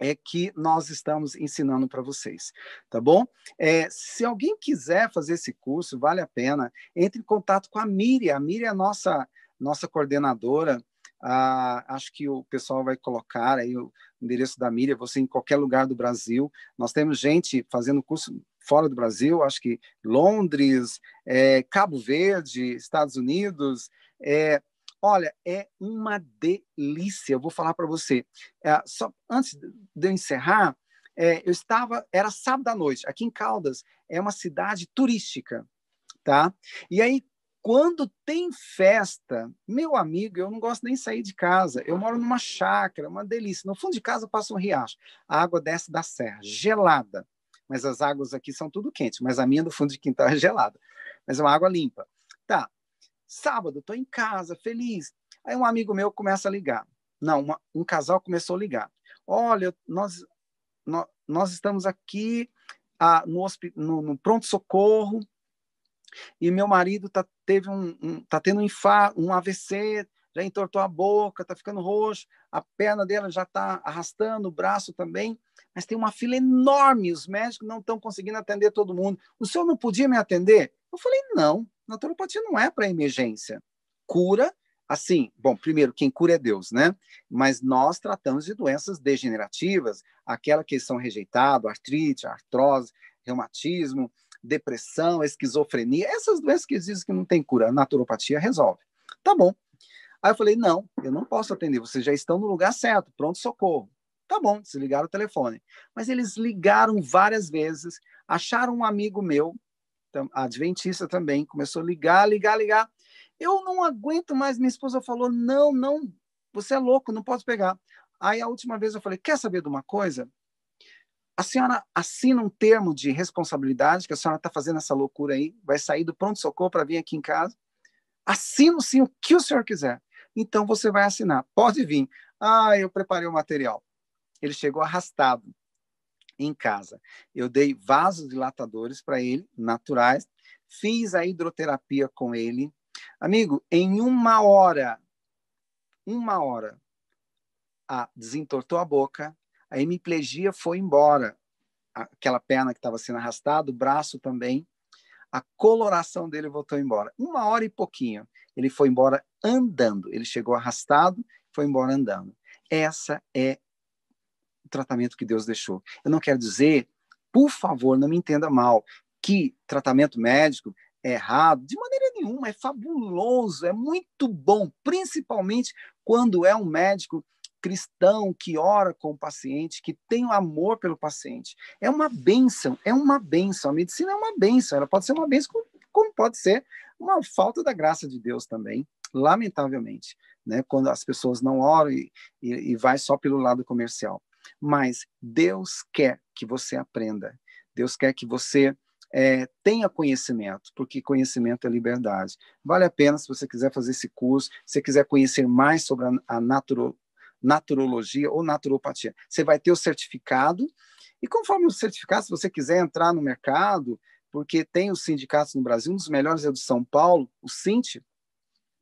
é que nós estamos ensinando para vocês, tá bom? É, se alguém quiser fazer esse curso, vale a pena, entre em contato com a Miriam. A Miriam é a nossa, nossa coordenadora ah, acho que o pessoal vai colocar aí o endereço da Miriam, você em qualquer lugar do Brasil. Nós temos gente fazendo curso fora do Brasil, acho que Londres, é, Cabo Verde, Estados Unidos. É, olha, é uma delícia. Eu vou falar para você. É, só antes de eu encerrar, é, eu estava, era sábado à noite, aqui em Caldas, é uma cidade turística, tá? E aí quando tem festa, meu amigo, eu não gosto nem de sair de casa. Eu moro numa chácara, uma delícia. No fundo de casa passa um riacho. A água desce da serra, gelada. Mas as águas aqui são tudo quente, mas a minha do fundo de quintal é gelada. Mas é uma água limpa. Tá. Sábado, estou em casa, feliz. Aí um amigo meu começa a ligar. Não, uma, um casal começou a ligar. Olha, nós, nós, nós estamos aqui ah, no, no, no pronto-socorro e meu marido tá, teve um, um, tá tendo um, infarto, um AVC, já entortou a boca, tá ficando roxo, a perna dela já está arrastando, o braço também, mas tem uma fila enorme, os médicos não estão conseguindo atender todo mundo. O senhor não podia me atender? Eu falei, não, naturopatia não é para emergência. Cura, assim, bom, primeiro, quem cura é Deus, né? Mas nós tratamos de doenças degenerativas, aquela que são rejeitadas, artrite, artrose, reumatismo, depressão, esquizofrenia, essas doenças que dizem que não tem cura, a naturopatia resolve. Tá bom. Aí eu falei, não, eu não posso atender, vocês já estão no lugar certo, pronto socorro. Tá bom, desligaram o telefone. Mas eles ligaram várias vezes, acharam um amigo meu, adventista também, começou a ligar, ligar, ligar. Eu não aguento mais, minha esposa falou, não, não, você é louco, não posso pegar. Aí a última vez eu falei, quer saber de uma coisa? a senhora assina um termo de responsabilidade, que a senhora está fazendo essa loucura aí, vai sair do pronto-socorro para vir aqui em casa. Assina sim o que o senhor quiser. Então você vai assinar. Pode vir. Ah, eu preparei o material. Ele chegou arrastado em casa. Eu dei vasos dilatadores para ele, naturais. Fiz a hidroterapia com ele. Amigo, em uma hora, uma hora, ah, desentortou a boca, a hemiplegia foi embora, aquela perna que estava sendo arrastada, o braço também, a coloração dele voltou embora. Uma hora e pouquinho, ele foi embora andando. Ele chegou arrastado, foi embora andando. Essa é o tratamento que Deus deixou. Eu não quero dizer, por favor, não me entenda mal, que tratamento médico é errado, de maneira nenhuma, é fabuloso, é muito bom, principalmente quando é um médico cristão que ora com o paciente, que tem o amor pelo paciente. É uma benção, é uma benção. A medicina é uma benção, ela pode ser uma benção como, como pode ser uma falta da graça de Deus também, lamentavelmente, né? quando as pessoas não oram e, e, e vai só pelo lado comercial. Mas Deus quer que você aprenda, Deus quer que você é, tenha conhecimento, porque conhecimento é liberdade. Vale a pena se você quiser fazer esse curso, se quiser conhecer mais sobre a, a naturo, naturologia ou naturopatia. Você vai ter o certificado, e conforme o certificado, se você quiser entrar no mercado, porque tem os sindicatos no Brasil, um dos melhores é o de São Paulo, o Cint,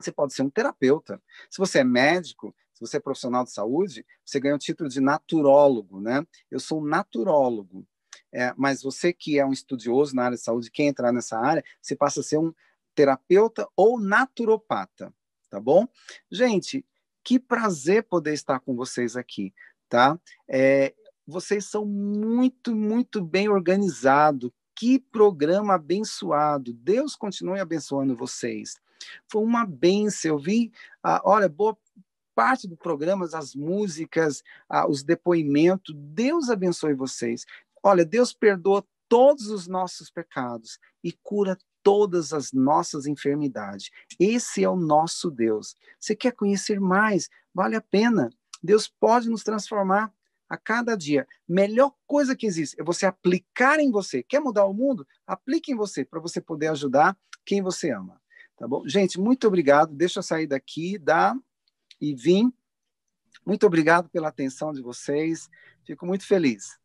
você pode ser um terapeuta. Se você é médico, você é profissional de saúde, você ganha o título de naturólogo, né? Eu sou naturólogo. É, mas você que é um estudioso na área de saúde, quer entrar nessa área, você passa a ser um terapeuta ou naturopata, tá bom? Gente, que prazer poder estar com vocês aqui, tá? É, vocês são muito, muito bem organizados. Que programa abençoado. Deus continue abençoando vocês. Foi uma benção. Eu vi, ah, olha, boa parte do programa, as músicas, os depoimentos. Deus abençoe vocês. Olha, Deus perdoa todos os nossos pecados e cura todas as nossas enfermidades. Esse é o nosso Deus. Você quer conhecer mais? Vale a pena. Deus pode nos transformar a cada dia. Melhor coisa que existe é você aplicar em você. Quer mudar o mundo? Aplique em você para você poder ajudar quem você ama. Tá bom? Gente, muito obrigado. Deixa eu sair daqui, dar e vim. Muito obrigado pela atenção de vocês. Fico muito feliz.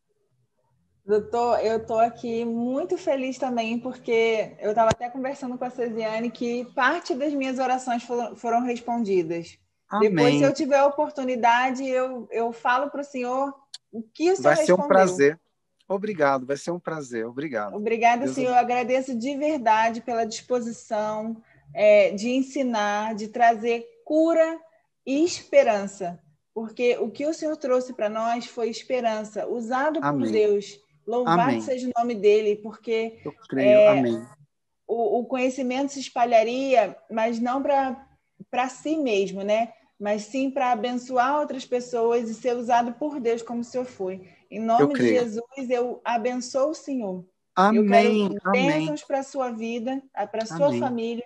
Doutor, eu estou aqui muito feliz também, porque eu estava até conversando com a Cesiane que parte das minhas orações foram, foram respondidas. Amém. Depois, se eu tiver a oportunidade, eu, eu falo para o senhor o que o senhor Vai ser um prazer. Obrigado, vai ser um prazer. Obrigado. Obrigada, Deus senhor. Eu agradeço de verdade pela disposição é, de ensinar, de trazer cura e esperança. Porque o que o senhor trouxe para nós foi esperança, usado Amém. por Deus Louvado Amém. seja o nome dele, porque Eu creio. É, Amém. O, o, conhecimento se espalharia, mas não para si mesmo, né? Mas sim para abençoar outras pessoas e ser usado por Deus como o Senhor foi. Em nome de Jesus, eu abençoo o Senhor. Amém. Eu quero bênçãos para a sua vida, para a sua Amém. família.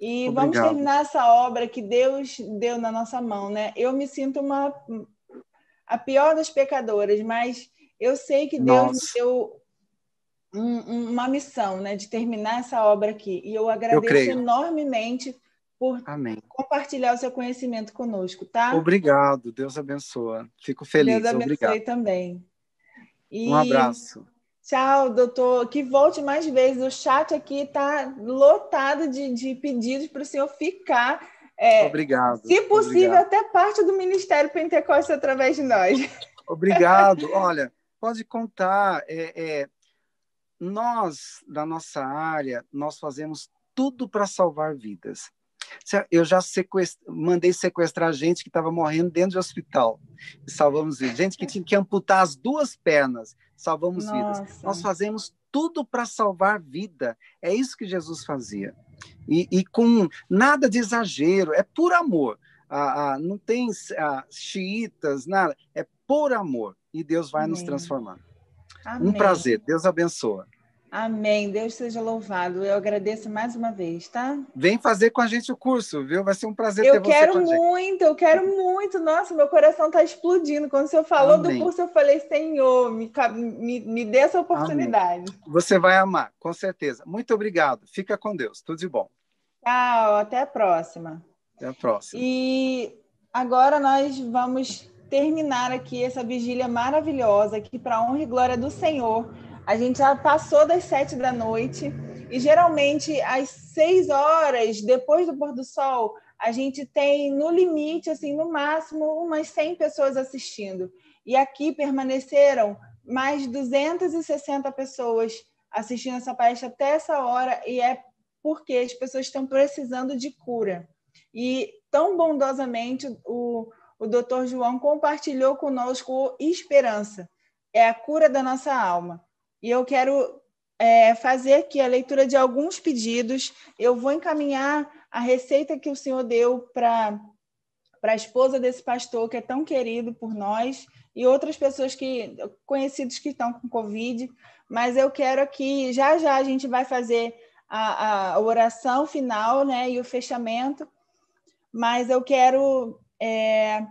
E Obrigado. vamos terminar essa obra que Deus deu na nossa mão, né? Eu me sinto uma a pior das pecadoras, mas eu sei que Deus Nossa. me deu um, uma missão, né, de terminar essa obra aqui. E eu agradeço eu enormemente por Amém. compartilhar o seu conhecimento conosco, tá? Obrigado, Deus abençoa. Fico feliz. Deus abençoe Obrigado. também. E... Um abraço. Tchau, doutor. Que volte mais vezes. O chat aqui está lotado de, de pedidos para o senhor ficar. É, Obrigado. Se possível, Obrigado. até parte do Ministério Pentecostes através de nós. Obrigado. Olha, Pode contar. É, é, nós, da nossa área, nós fazemos tudo para salvar vidas. Eu já sequest... mandei sequestrar gente que estava morrendo dentro de hospital. Salvamos vidas. Gente que tinha que amputar as duas pernas. Salvamos Nossa. vidas. Nós fazemos tudo para salvar vida. É isso que Jesus fazia. E, e, com nada de exagero. É por amor. Ah, ah, não tem ah, xiitas, nada. É por amor e Deus vai Amém. nos transformar. Amém. Um prazer, Deus abençoa. Amém, Deus seja louvado. Eu agradeço mais uma vez, tá? Vem fazer com a gente o curso, viu? Vai ser um prazer eu ter você quero muito, eu quero muito. Nossa, meu coração está explodindo. Quando o senhor falou Amém. do curso, eu falei, Senhor, me, me, me dê essa oportunidade. Amém. Você vai amar, com certeza. Muito obrigado. Fica com Deus. Tudo de bom. Tchau, até a próxima. Até a próxima. E agora nós vamos terminar aqui essa vigília maravilhosa, que para honra e glória do Senhor, a gente já passou das sete da noite e geralmente às seis horas depois do pôr do sol a gente tem no limite, assim, no máximo umas 100 pessoas assistindo. E aqui permaneceram mais de 260 pessoas assistindo essa palestra até essa hora e é porque as pessoas estão precisando de cura. E tão bondosamente o o doutor João compartilhou conosco esperança. É a cura da nossa alma. E eu quero é, fazer aqui a leitura de alguns pedidos. Eu vou encaminhar a receita que o senhor deu para para a esposa desse pastor que é tão querido por nós e outras pessoas que conhecidos que estão com covid, mas eu quero aqui já já a gente vai fazer a, a oração final, né, e o fechamento, mas eu quero é,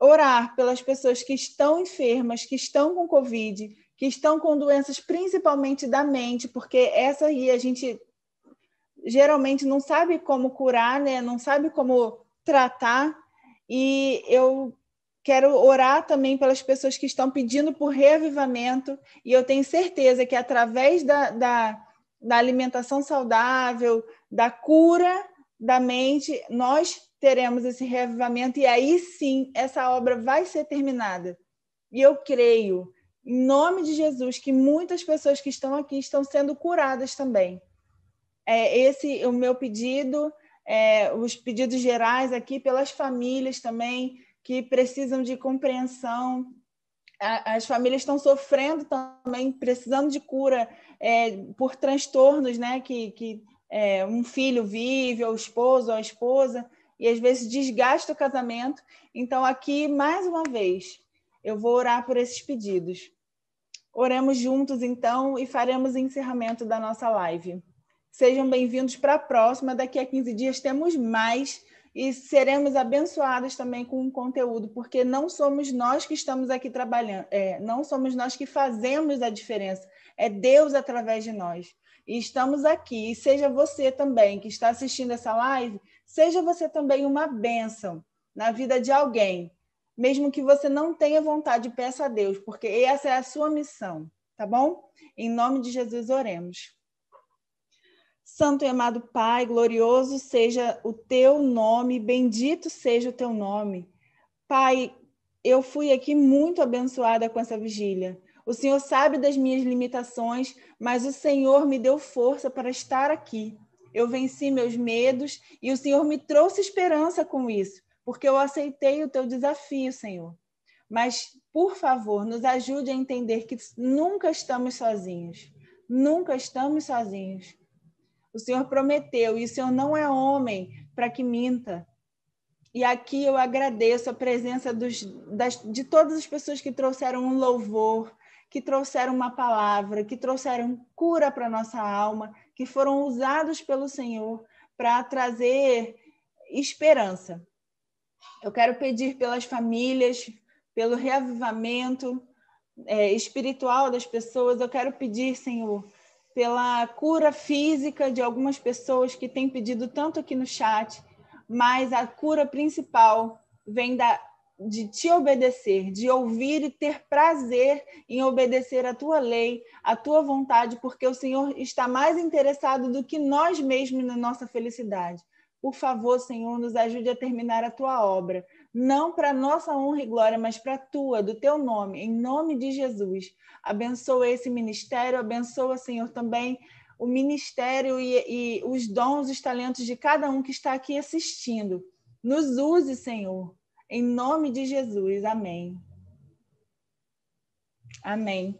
orar pelas pessoas que estão enfermas, que estão com Covid, que estão com doenças principalmente da mente, porque essa aí a gente geralmente não sabe como curar, né? não sabe como tratar. E eu quero orar também pelas pessoas que estão pedindo por reavivamento, e eu tenho certeza que através da, da, da alimentação saudável, da cura da mente, nós teremos esse reavivamento e aí sim essa obra vai ser terminada. E eu creio, em nome de Jesus, que muitas pessoas que estão aqui estão sendo curadas também. É esse o meu pedido, é, os pedidos gerais aqui pelas famílias também que precisam de compreensão, as famílias estão sofrendo também, precisando de cura é, por transtornos, né? Que, que é, um filho vive, ou o esposo, ou a esposa, e às vezes desgasta o casamento. Então, aqui, mais uma vez, eu vou orar por esses pedidos. Oremos juntos, então, e faremos o encerramento da nossa live. Sejam bem-vindos para a próxima. Daqui a 15 dias temos mais e seremos abençoados também com o conteúdo, porque não somos nós que estamos aqui trabalhando, é, não somos nós que fazemos a diferença, é Deus através de nós. E estamos aqui, e seja você também que está assistindo essa live, seja você também uma bênção na vida de alguém, mesmo que você não tenha vontade, peça a Deus, porque essa é a sua missão, tá bom? Em nome de Jesus, oremos. Santo e amado Pai, glorioso seja o teu nome, bendito seja o teu nome. Pai, eu fui aqui muito abençoada com essa vigília. O Senhor sabe das minhas limitações, mas o Senhor me deu força para estar aqui. Eu venci meus medos e o Senhor me trouxe esperança com isso, porque eu aceitei o teu desafio, Senhor. Mas, por favor, nos ajude a entender que nunca estamos sozinhos. Nunca estamos sozinhos. O Senhor prometeu, e o Senhor não é homem para que minta. E aqui eu agradeço a presença dos, das, de todas as pessoas que trouxeram um louvor, que trouxeram uma palavra, que trouxeram cura para nossa alma, que foram usados pelo Senhor para trazer esperança. Eu quero pedir pelas famílias, pelo reavivamento é, espiritual das pessoas. Eu quero pedir, Senhor, pela cura física de algumas pessoas que têm pedido tanto aqui no chat, mas a cura principal vem da, de te obedecer, de ouvir e ter prazer em obedecer a tua lei, a tua vontade, porque o Senhor está mais interessado do que nós mesmos na nossa felicidade. Por favor, Senhor, nos ajude a terminar a tua obra, não para nossa honra e glória, mas para a tua, do teu nome, em nome de Jesus. Abençoa esse ministério, abençoa, Senhor, também o ministério e, e os dons, os talentos de cada um que está aqui assistindo. Nos use, Senhor, em nome de Jesus. Amém. Amém.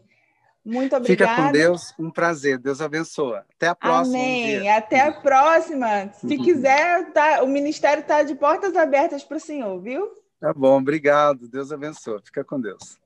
Muito obrigada. Fica com Deus, um prazer. Deus abençoa. Até a próxima. Amém. Até a próxima. Se uhum. quiser, tá, o ministério está de portas abertas para o senhor, viu? Tá bom, obrigado. Deus abençoe. Fica com Deus.